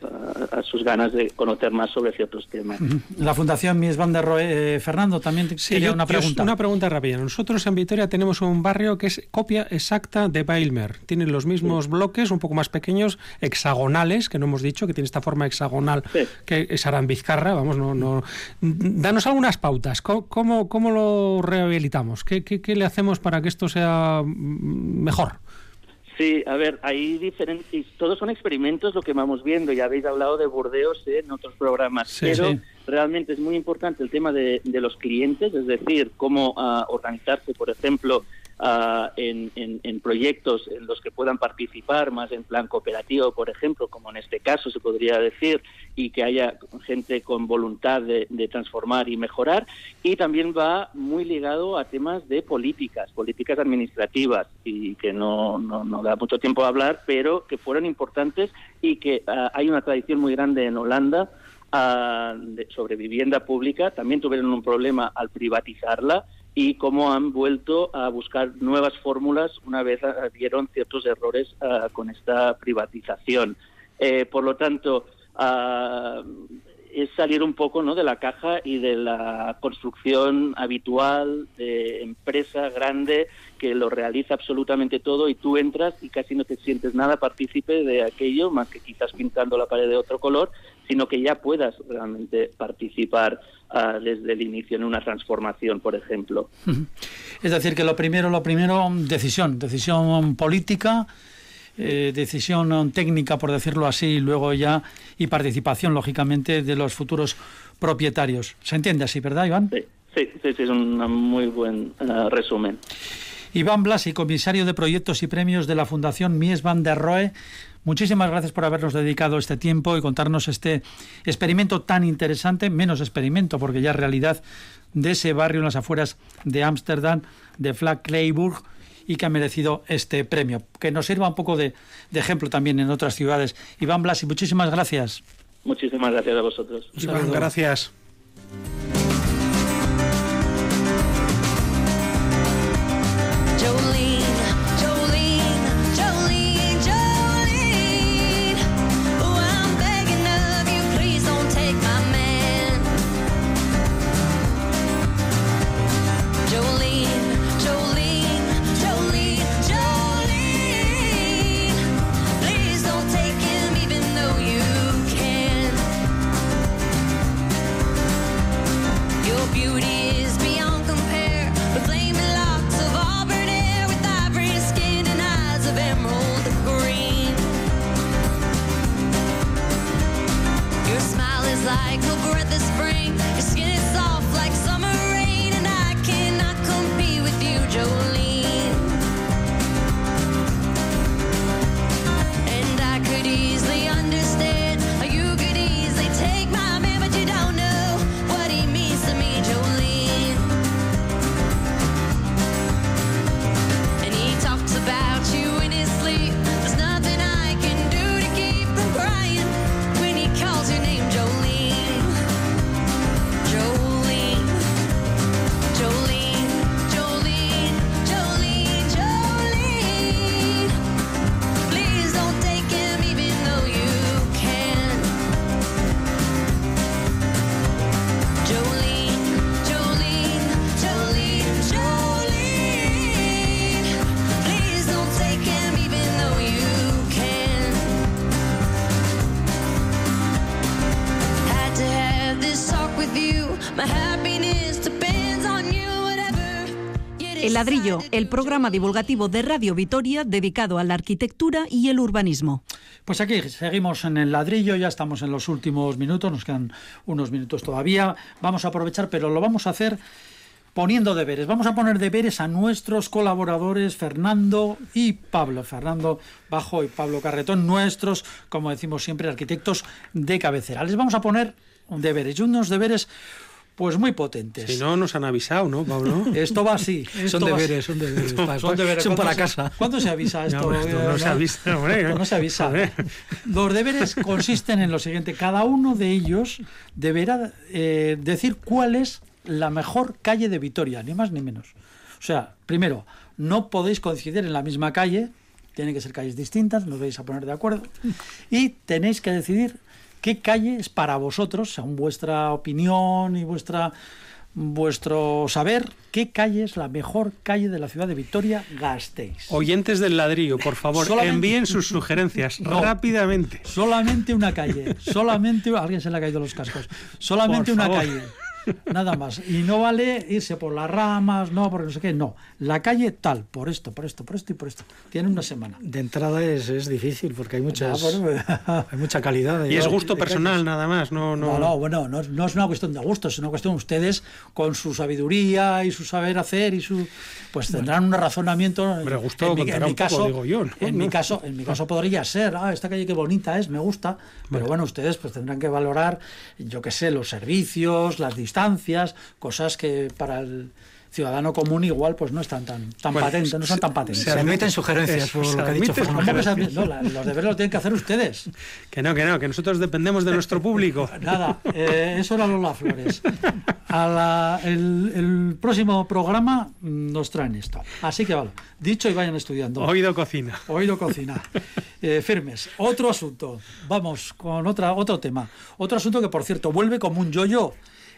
a, sus ganas de conocer más sobre ciertos temas. La Fundación Mies van der Rohe, eh, Fernando, también sí, quería una pregunta. una pregunta rápida. Nosotros en Vitoria tenemos un barrio que es copia exacta de Bailmer. Tienen los mismos bloques, un poco más pequeños, hexagonales, que no hemos dicho, que tiene esta forma hexagonal que es Arambizcarra. Vamos, no, no. Danos algunas pautas. ¿Cómo, cómo, lo rehabilitamos? ¿Qué, qué, qué le hacemos para que esto sea mejor? Sí, a ver, hay diferentes, todos son experimentos lo que vamos viendo, ya habéis hablado de Burdeos en otros programas, pero realmente es muy importante el tema de, los clientes, es decir, cómo ah, organizarse, por ejemplo, Ah, en, proyectos en los que puedan participar más en plan cooperativo, por ejemplo, como en este caso se podría decir, y que haya gente con voluntad de, transformar y mejorar. Y también va muy ligado a temas de políticas, políticas administrativas, y que no, no, da mucho tiempo a hablar, pero que fueron importantes y que ah, hay una tradición muy grande en Holanda ah, sobre vivienda pública. También tuvieron un problema al privatizarla y cómo han vuelto a buscar nuevas fórmulas una vez vieron ciertos errores con esta privatización. Eh, por lo tanto, ah, es salir un poco ¿no? de la caja y de la construcción habitual de empresa grande que lo realiza absolutamente todo y tú entras y casi no te sientes nada partícipe de aquello, más que quizás pintando la pared de otro color, sino que ya puedas realmente participar uh, desde el inicio en una transformación, por ejemplo. Es decir, que lo primero, lo primero, decisión, decisión política, eh, decisión técnica, por decirlo así, y luego ya, y participación, lógicamente, de los futuros propietarios. ¿Se entiende así, verdad, Iván? Sí, sí, sí, es un muy buen uh, resumen. Iván Blasi, comisario de proyectos y premios de la Fundación Mies van der Rohe, Muchísimas gracias por habernos dedicado este tiempo y contarnos este experimento tan interesante, menos experimento porque ya es realidad, de ese barrio en las afueras de Ámsterdam, de Flag Clayburg, y que ha merecido este premio. Que nos sirva un poco de, ejemplo también en otras ciudades. Iván Blasi, muchísimas gracias. Muchísimas gracias a vosotros. Iván, gracias. El programa divulgativo de Radio Vitoria dedicado a la arquitectura y el urbanismo. Pues aquí seguimos en el ladrillo, ya estamos en los últimos minutos, nos quedan unos minutos todavía. Vamos a aprovechar, pero lo vamos a hacer poniendo deberes. Vamos a poner deberes a nuestros colaboradores Fernando y Pablo. Fernando Bajo y Pablo Carretón, nuestros, como decimos siempre, arquitectos de cabecera. Les vamos a poner deberes y unos deberes pues muy potentes. Si no, nos han avisado, ¿no, Pablo? Esto va así. son deberes, son deberes. son, deberes. son para casa. ¿Cuándo se avisa esto? No, esto no, se avisa, hombre. Esto no se avisa. Los deberes consisten en lo siguiente. Cada uno de ellos deberá eh, decir cuál es la mejor calle de Vitoria, ni más ni menos. O sea, primero, no podéis coincidir en la misma calle, tienen que ser calles distintas, nos vais a poner de acuerdo, y tenéis que decidir qué calle es para vosotros, según vuestra opinión y vuestra vuestro saber, qué calle es la mejor calle de la ciudad de Vitoria Gasteiz. Oyentes del ladrillo, por favor, solamente... envíen sus sugerencias no, rápidamente. Solamente una calle, solamente alguien se le ha caído los cascos. Solamente por una favor. calle. Nada más. Y no vale irse por las ramas, no, porque no sé qué. No. La calle tal, por esto, por esto, por esto y por esto. Tiene una semana. De entrada es, es difícil porque hay muchas Ah, bueno, hay mucha calidad. de- Y es gusto de personal, calles. nada más. No, no... No, no, bueno, no, no es una cuestión de gusto, es una cuestión ustedes con su sabiduría y su saber hacer y su pues tendrán un razonamiento. Hombre, gusto en mi, en mi un poco, caso, digo yo, ¿no? en mi caso, en mi caso podría ser, ah, esta calle qué bonita es, me gusta, pero bueno, ustedes pues tendrán que valorar, yo qué sé, los servicios, las distancias, cosas que para el ciudadano común igual pues no están tan tan Bueno, patentes, no son tan patentes. Se admiten sugerencias por lo que ha dicho admiten Fernando. ¿Cómo que se admite? No, la- los deberes los tienen que hacer ustedes. Que no, que no, que nosotros dependemos de nuestro público. Nada, eh, eso era Lola Flores. A la- el, el próximo programa nos traen esto. Así que vale, dicho y vayan estudiando. Oído cocina. Oído cocina. Eh, firmes. Otro asunto. Vamos con otra, otro tema. Otro asunto que, por cierto, vuelve como un yo-yo.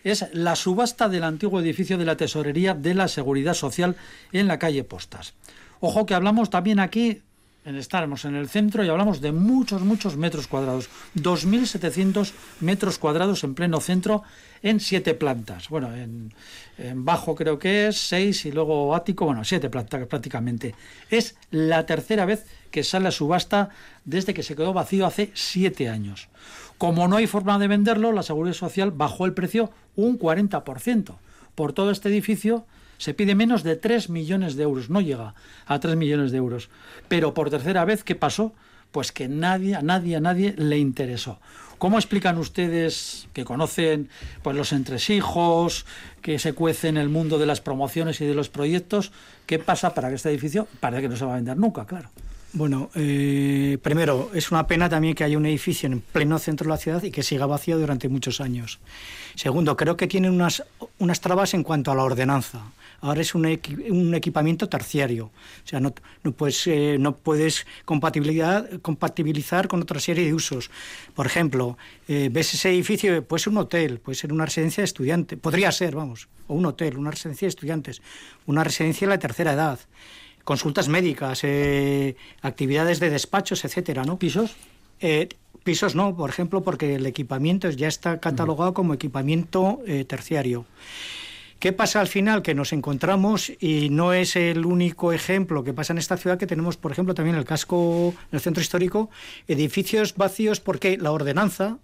Es la subasta del antiguo edificio de la Tesorería de la Seguridad Social en la calle Postas. Ojo que hablamos también aquí, en estaremos en el centro, y hablamos de muchos, muchos metros cuadrados. 2.700 metros cuadrados en pleno centro en siete plantas. Bueno, en, en bajo creo que es seis y luego ático, bueno, siete plantas prácticamente. Es la tercera vez que sale a subasta desde que se quedó vacío hace siete años. Como no hay forma de venderlo, la Seguridad Social bajó el precio un 40%. Por todo este edificio se pide menos de 3 millones de euros, no llega a 3 millones de euros. Pero por tercera vez, ¿qué pasó? Pues que nadie, a nadie, a nadie le interesó. ¿Cómo explican ustedes que conocen pues, los entresijos, que se cuecen el mundo de las promociones y de los proyectos? ¿Qué pasa para que este edificio parece que no se va a vender nunca, claro? Bueno, eh, primero, es una pena también que haya un edificio en pleno centro de la ciudad y que siga vacío durante muchos años. Segundo, creo que tienen unas, unas trabas en cuanto a la ordenanza. Ahora es un, equi- un equipamiento terciario. O sea, no, no puedes, eh, no puedes compatibilidad, compatibilizar con otra serie de usos. Por ejemplo, eh, ves ese edificio, puede ser un hotel, puede ser una residencia de estudiantes, podría ser, vamos, o un hotel, una residencia de estudiantes, una residencia de la tercera edad consultas médicas, eh, actividades de despachos, etcétera, ¿no? ¿Pisos? Eh, pisos no, por ejemplo, porque el equipamiento ya está catalogado como equipamiento eh, terciario. ¿Qué pasa al final? Que nos encontramos, y no es el único ejemplo que pasa en esta ciudad, que tenemos, por ejemplo, también el casco, en el centro histórico, edificios vacíos porque la ordenanza,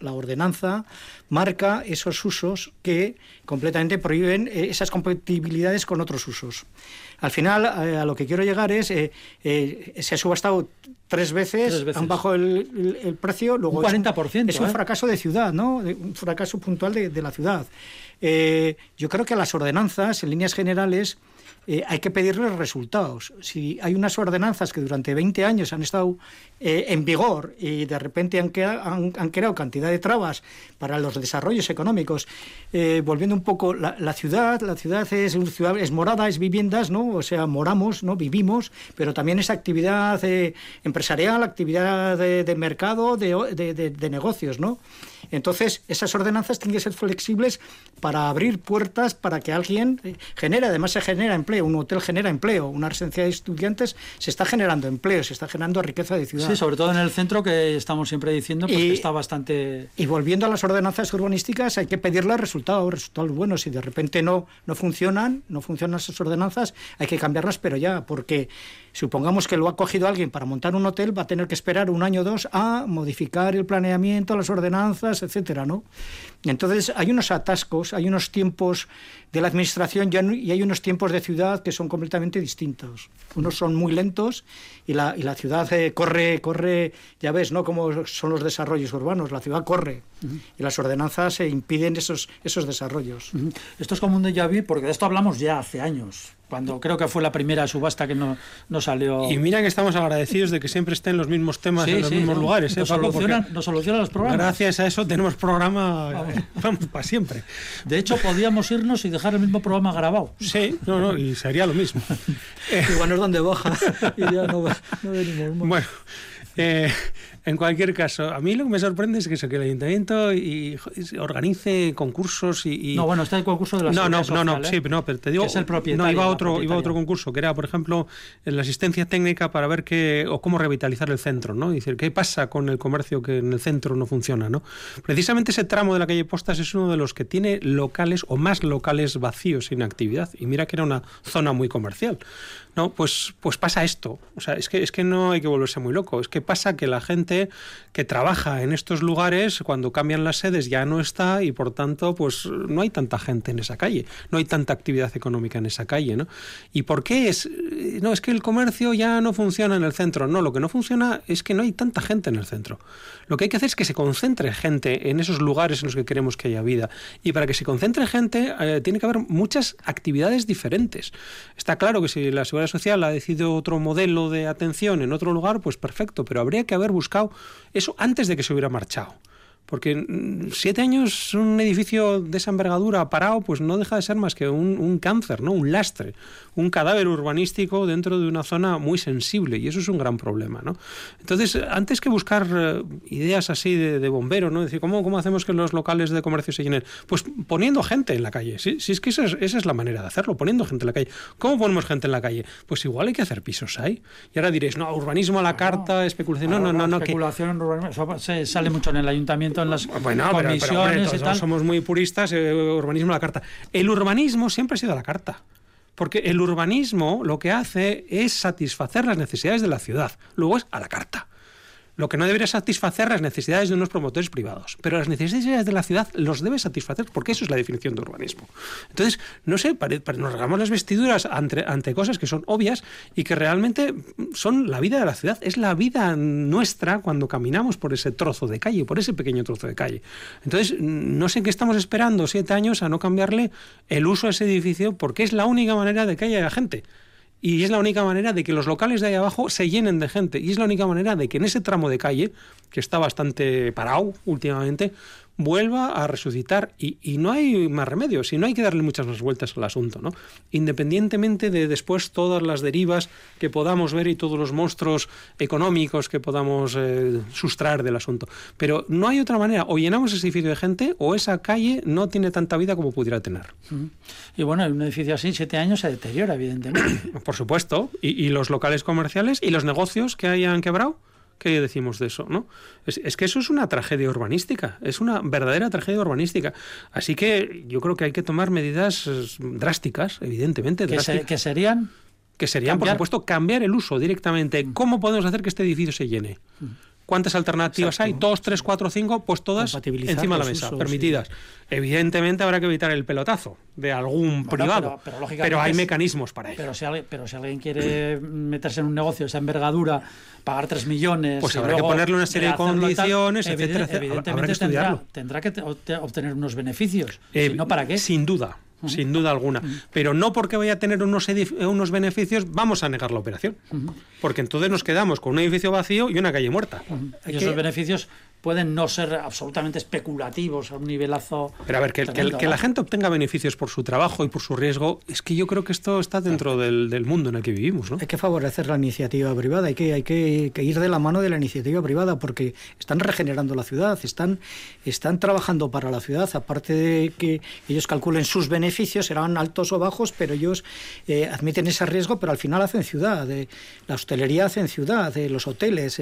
la ordenanza marca esos usos que completamente prohíben eh, esas compatibilidades con otros usos. Al final, eh, a lo que quiero llegar es, eh, eh, se ha subastado tres veces, Tres veces. han bajado el, el- el precio, luego Un es 40%, Es un ¿eh? fracaso de ciudad, ¿no? Un fracaso puntual de, de la ciudad. Eh, yo creo que a las ordenanzas, en líneas generales, eh, hay que pedirles resultados. Si hay unas ordenanzas que durante 20 años han estado eh, en vigor y de repente han, han- han creado cantidad de trabas para los desarrollos económicos, eh, volviendo un poco la, la ciudad, la ciudad es, es morada, es viviendas, ¿no? O sea, moramos, ¿no? Vivimos, pero también es actividad eh, empresarial, actividad de, mercado, de, de- de- de negocios, ¿no? Entonces, esas ordenanzas tienen que ser flexibles para abrir puertas para que alguien eh, genere, además se genera empleo, un hotel genera empleo, una residencia de estudiantes se está generando empleo, se está generando riqueza de ciudad. Sí, sobre todo en el centro que estamos siempre diciendo pues, Y- que está bastante... Y volviendo a las ordenanzas urbanísticas, hay que pedirles resultados, resultados buenos. Si de repente no, no funcionan, no funcionan esas ordenanzas, hay que cambiarlas, pero ya, porque supongamos que lo ha cogido alguien para montar un hotel, va a tener que esperar un año o dos a modificar el planeamiento, las ordenanzas etcétera, ¿no? Entonces hay unos atascos, hay unos tiempos de la administración y hay unos tiempos de ciudad que son completamente distintos. Unos son muy lentos y la, y la ciudad eh, corre, corre, ya ves, ¿no? Como son los desarrollos urbanos, la ciudad corre y las ordenanzas impiden esos, esos desarrollos. Esto es como un déjà vu porque de esto hablamos ya hace años cuando creo que fue la primera subasta que no, no, salió. Y mira que estamos agradecidos de que siempre estén los mismos temas en los mismos lugares. ¿eh, nos, solucionan, nos, solucionan, los programas. Gracias a eso tenemos programa vamos, para siempre. De hecho, podíamos irnos y dejar el mismo programa grabado. Sí, no, no, y sería lo mismo. Igual no es donde baja y ya no, no venimos más. Bueno. Eh, en cualquier caso, a mí lo que me sorprende es que, eso, que el ayuntamiento y, organice concursos y, No, bueno, está el concurso de la No, no, no, no, sí, no, pero te digo... es el propietario, no, iba a, otro, iba a otro concurso, que era, por ejemplo, la asistencia técnica para ver qué o cómo revitalizar el centro, ¿no? decir, ¿qué pasa con el comercio que en el centro no funciona, no? Precisamente ese tramo de la calle Postas es uno de los que tiene locales o más locales vacíos sin actividad. Y mira que era una zona muy comercial. No, pues, pues pasa esto. O sea, es que, es que no hay que volverse muy loco. Es que pasa que la gente que trabaja en estos lugares, cuando cambian las sedes, ya no está y por tanto, pues no hay tanta gente en esa calle, no hay tanta actividad económica en esa calle, ¿no? ¿Y por qué es? No, es que el comercio ya no funciona en el centro. No, lo que no funciona es que no hay tanta gente en el centro. Lo que hay que hacer es que se concentre gente en esos lugares en los que queremos que haya vida. Y para que se concentre gente, eh, tiene que haber muchas actividades diferentes. Está claro que si la seguridad social ha decidido otro modelo de atención en otro lugar, pues perfecto, pero habría que haber buscado eso antes de que se hubiera marchado. Porque mm, siete años un edificio de esa envergadura parado, pues no deja de ser más que un, cáncer, ¿no? Un lastre, un cadáver urbanístico dentro de una zona muy sensible, y eso es un gran problema, ¿no? Entonces, antes que buscar eh, ideas así de, bombero, ¿no? Decir, ¿cómo, ¿cómo hacemos que los locales de comercio se llenen? Pues poniendo gente en la calle. Si, es que esa es, la manera de hacerlo, poniendo gente en la calle. ¿Cómo ponemos gente en la calle? Pues igual hay que hacer pisos ahí. Y ahora diréis, no, urbanismo a la carta, especulación. No, no, no, no. Especulación, urbanismo, se sale mucho en el ayuntamiento en las bueno, pero, somos muy puristas, eh, urbanismo a la carta. El urbanismo siempre ha sido a la carta. Porque el urbanismo lo que hace es satisfacer las necesidades de la ciudad. Luego es a la carta. Lo que no debería satisfacer las necesidades de unos promotores privados, pero las necesidades de la ciudad los debe satisfacer, porque eso es la definición de urbanismo. Entonces, no sé, nos regamos las vestiduras ante, ante cosas que son obvias y que realmente son la vida de la ciudad, es la vida nuestra cuando caminamos por ese trozo de calle, por ese pequeño trozo de calle. Entonces, no sé qué estamos esperando siete años a no cambiarle el uso a ese edificio, porque es la única manera de que haya gente. Y es la única manera de que los locales de ahí abajo se llenen de gente. Y es la única manera de que en ese tramo de calle, que está bastante parado últimamente, vuelva a resucitar y, no hay más remedio, si no hay que darle muchas más vueltas al asunto, ¿no? Independientemente de después todas las derivas que podamos ver y todos los monstruos económicos que podamos eh, sustraer del asunto. Pero no hay otra manera, o llenamos ese edificio de gente o esa calle no tiene tanta vida como pudiera tener. Y bueno, un edificio así, siete años se deteriora, evidentemente. Por supuesto, y los locales comerciales y los negocios que hayan quebrado ¿Qué decimos de eso? ¿no? Es, que eso es una tragedia urbanística, es una verdadera tragedia urbanística. Así que yo creo que hay que tomar medidas drásticas, evidentemente. Drásticas. ¿Que, serían? Que serían, por supuesto, cambiar el uso directamente. Mm. ¿Cómo podemos hacer que este edificio se llene? ¿Cuántas alternativas hay? Dos, tres, cuatro, cinco, pues todas encima de la mesa, permitidas. Evidentemente habrá que evitar el pelotazo de algún privado, pero, hay mecanismos para ello. Pero si, alguien, pero si alguien quiere meterse en un negocio de esa envergadura, pagar tres millones... Pues habrá que ponerle una serie de condiciones, etcétera, Evidentemente tendrá, que obtener unos beneficios. Eh, no, ¿para qué? Sin duda sin duda alguna. Pero no porque vaya a tener unos, unos beneficios vamos a negar la operación. Porque entonces nos quedamos con un edificio vacío y una calle muerta. Y esos beneficios pueden no ser absolutamente especulativos a un nivelazo. Pero a ver, que, que, la gente obtenga beneficios por su trabajo y por su riesgo, es que yo creo que esto está dentro del, del mundo en el que vivimos. ¿no? Hay que favorecer la iniciativa privada, hay que, hay que, ir de la mano de la iniciativa privada porque están regenerando la ciudad, están, están trabajando para la ciudad, aparte de que ellos calculen sus beneficios, serán altos o bajos, pero ellos eh, admiten ese riesgo, pero al final hacen ciudad. la hostelería hace ciudad, los hoteles.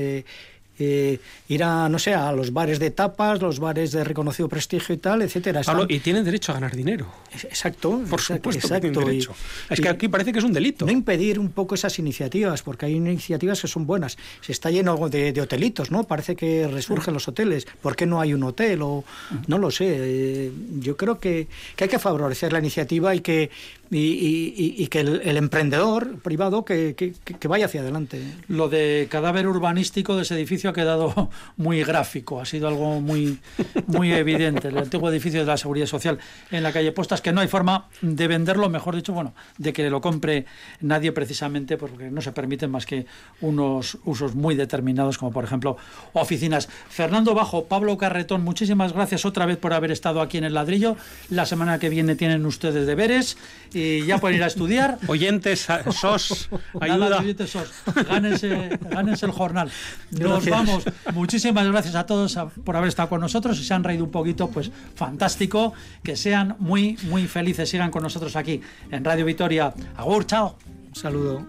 Eh, ir a, no sé, a los bares de tapas, los bares de reconocido prestigio y tal, etcétera. Pablo, y tienen derecho a ganar dinero. Exacto. Por supuesto que tienen derecho. es que aquí parece que es un delito. No impedir un poco esas iniciativas, porque hay iniciativas que son buenas. Se está lleno de, hotelitos, ¿no? Parece que resurgen los hoteles. ¿Por qué no hay un hotel? O, no lo sé. Eh, yo creo que, que hay que favorecer la iniciativa y que y, que el, emprendedor privado que, vaya hacia adelante. Lo de cadáver urbanístico de ese edificio ha quedado muy gráfico, ha sido algo muy, muy evidente. El antiguo edificio de la Seguridad Social en la calle Postas, que no hay forma de venderlo, mejor dicho, bueno, de que lo compre nadie precisamente porque no se permiten más que unos usos muy determinados, como por ejemplo oficinas. Fernando Bajo, Pablo Carretón, muchísimas gracias otra vez por haber estado aquí en el ladrillo. La semana que viene tienen ustedes deberes y ya pueden ir a estudiar. Oyentes, SOS, ayuda. oyentes SOS, gánense, gánense, el jornal. Nos vamos. Muchísimas gracias a todos por haber estado con nosotros. Si se han reído un poquito, pues fantástico. Que sean muy, muy felices. Sigan con nosotros aquí en Radio Vitoria. Agur, chao. Un saludo.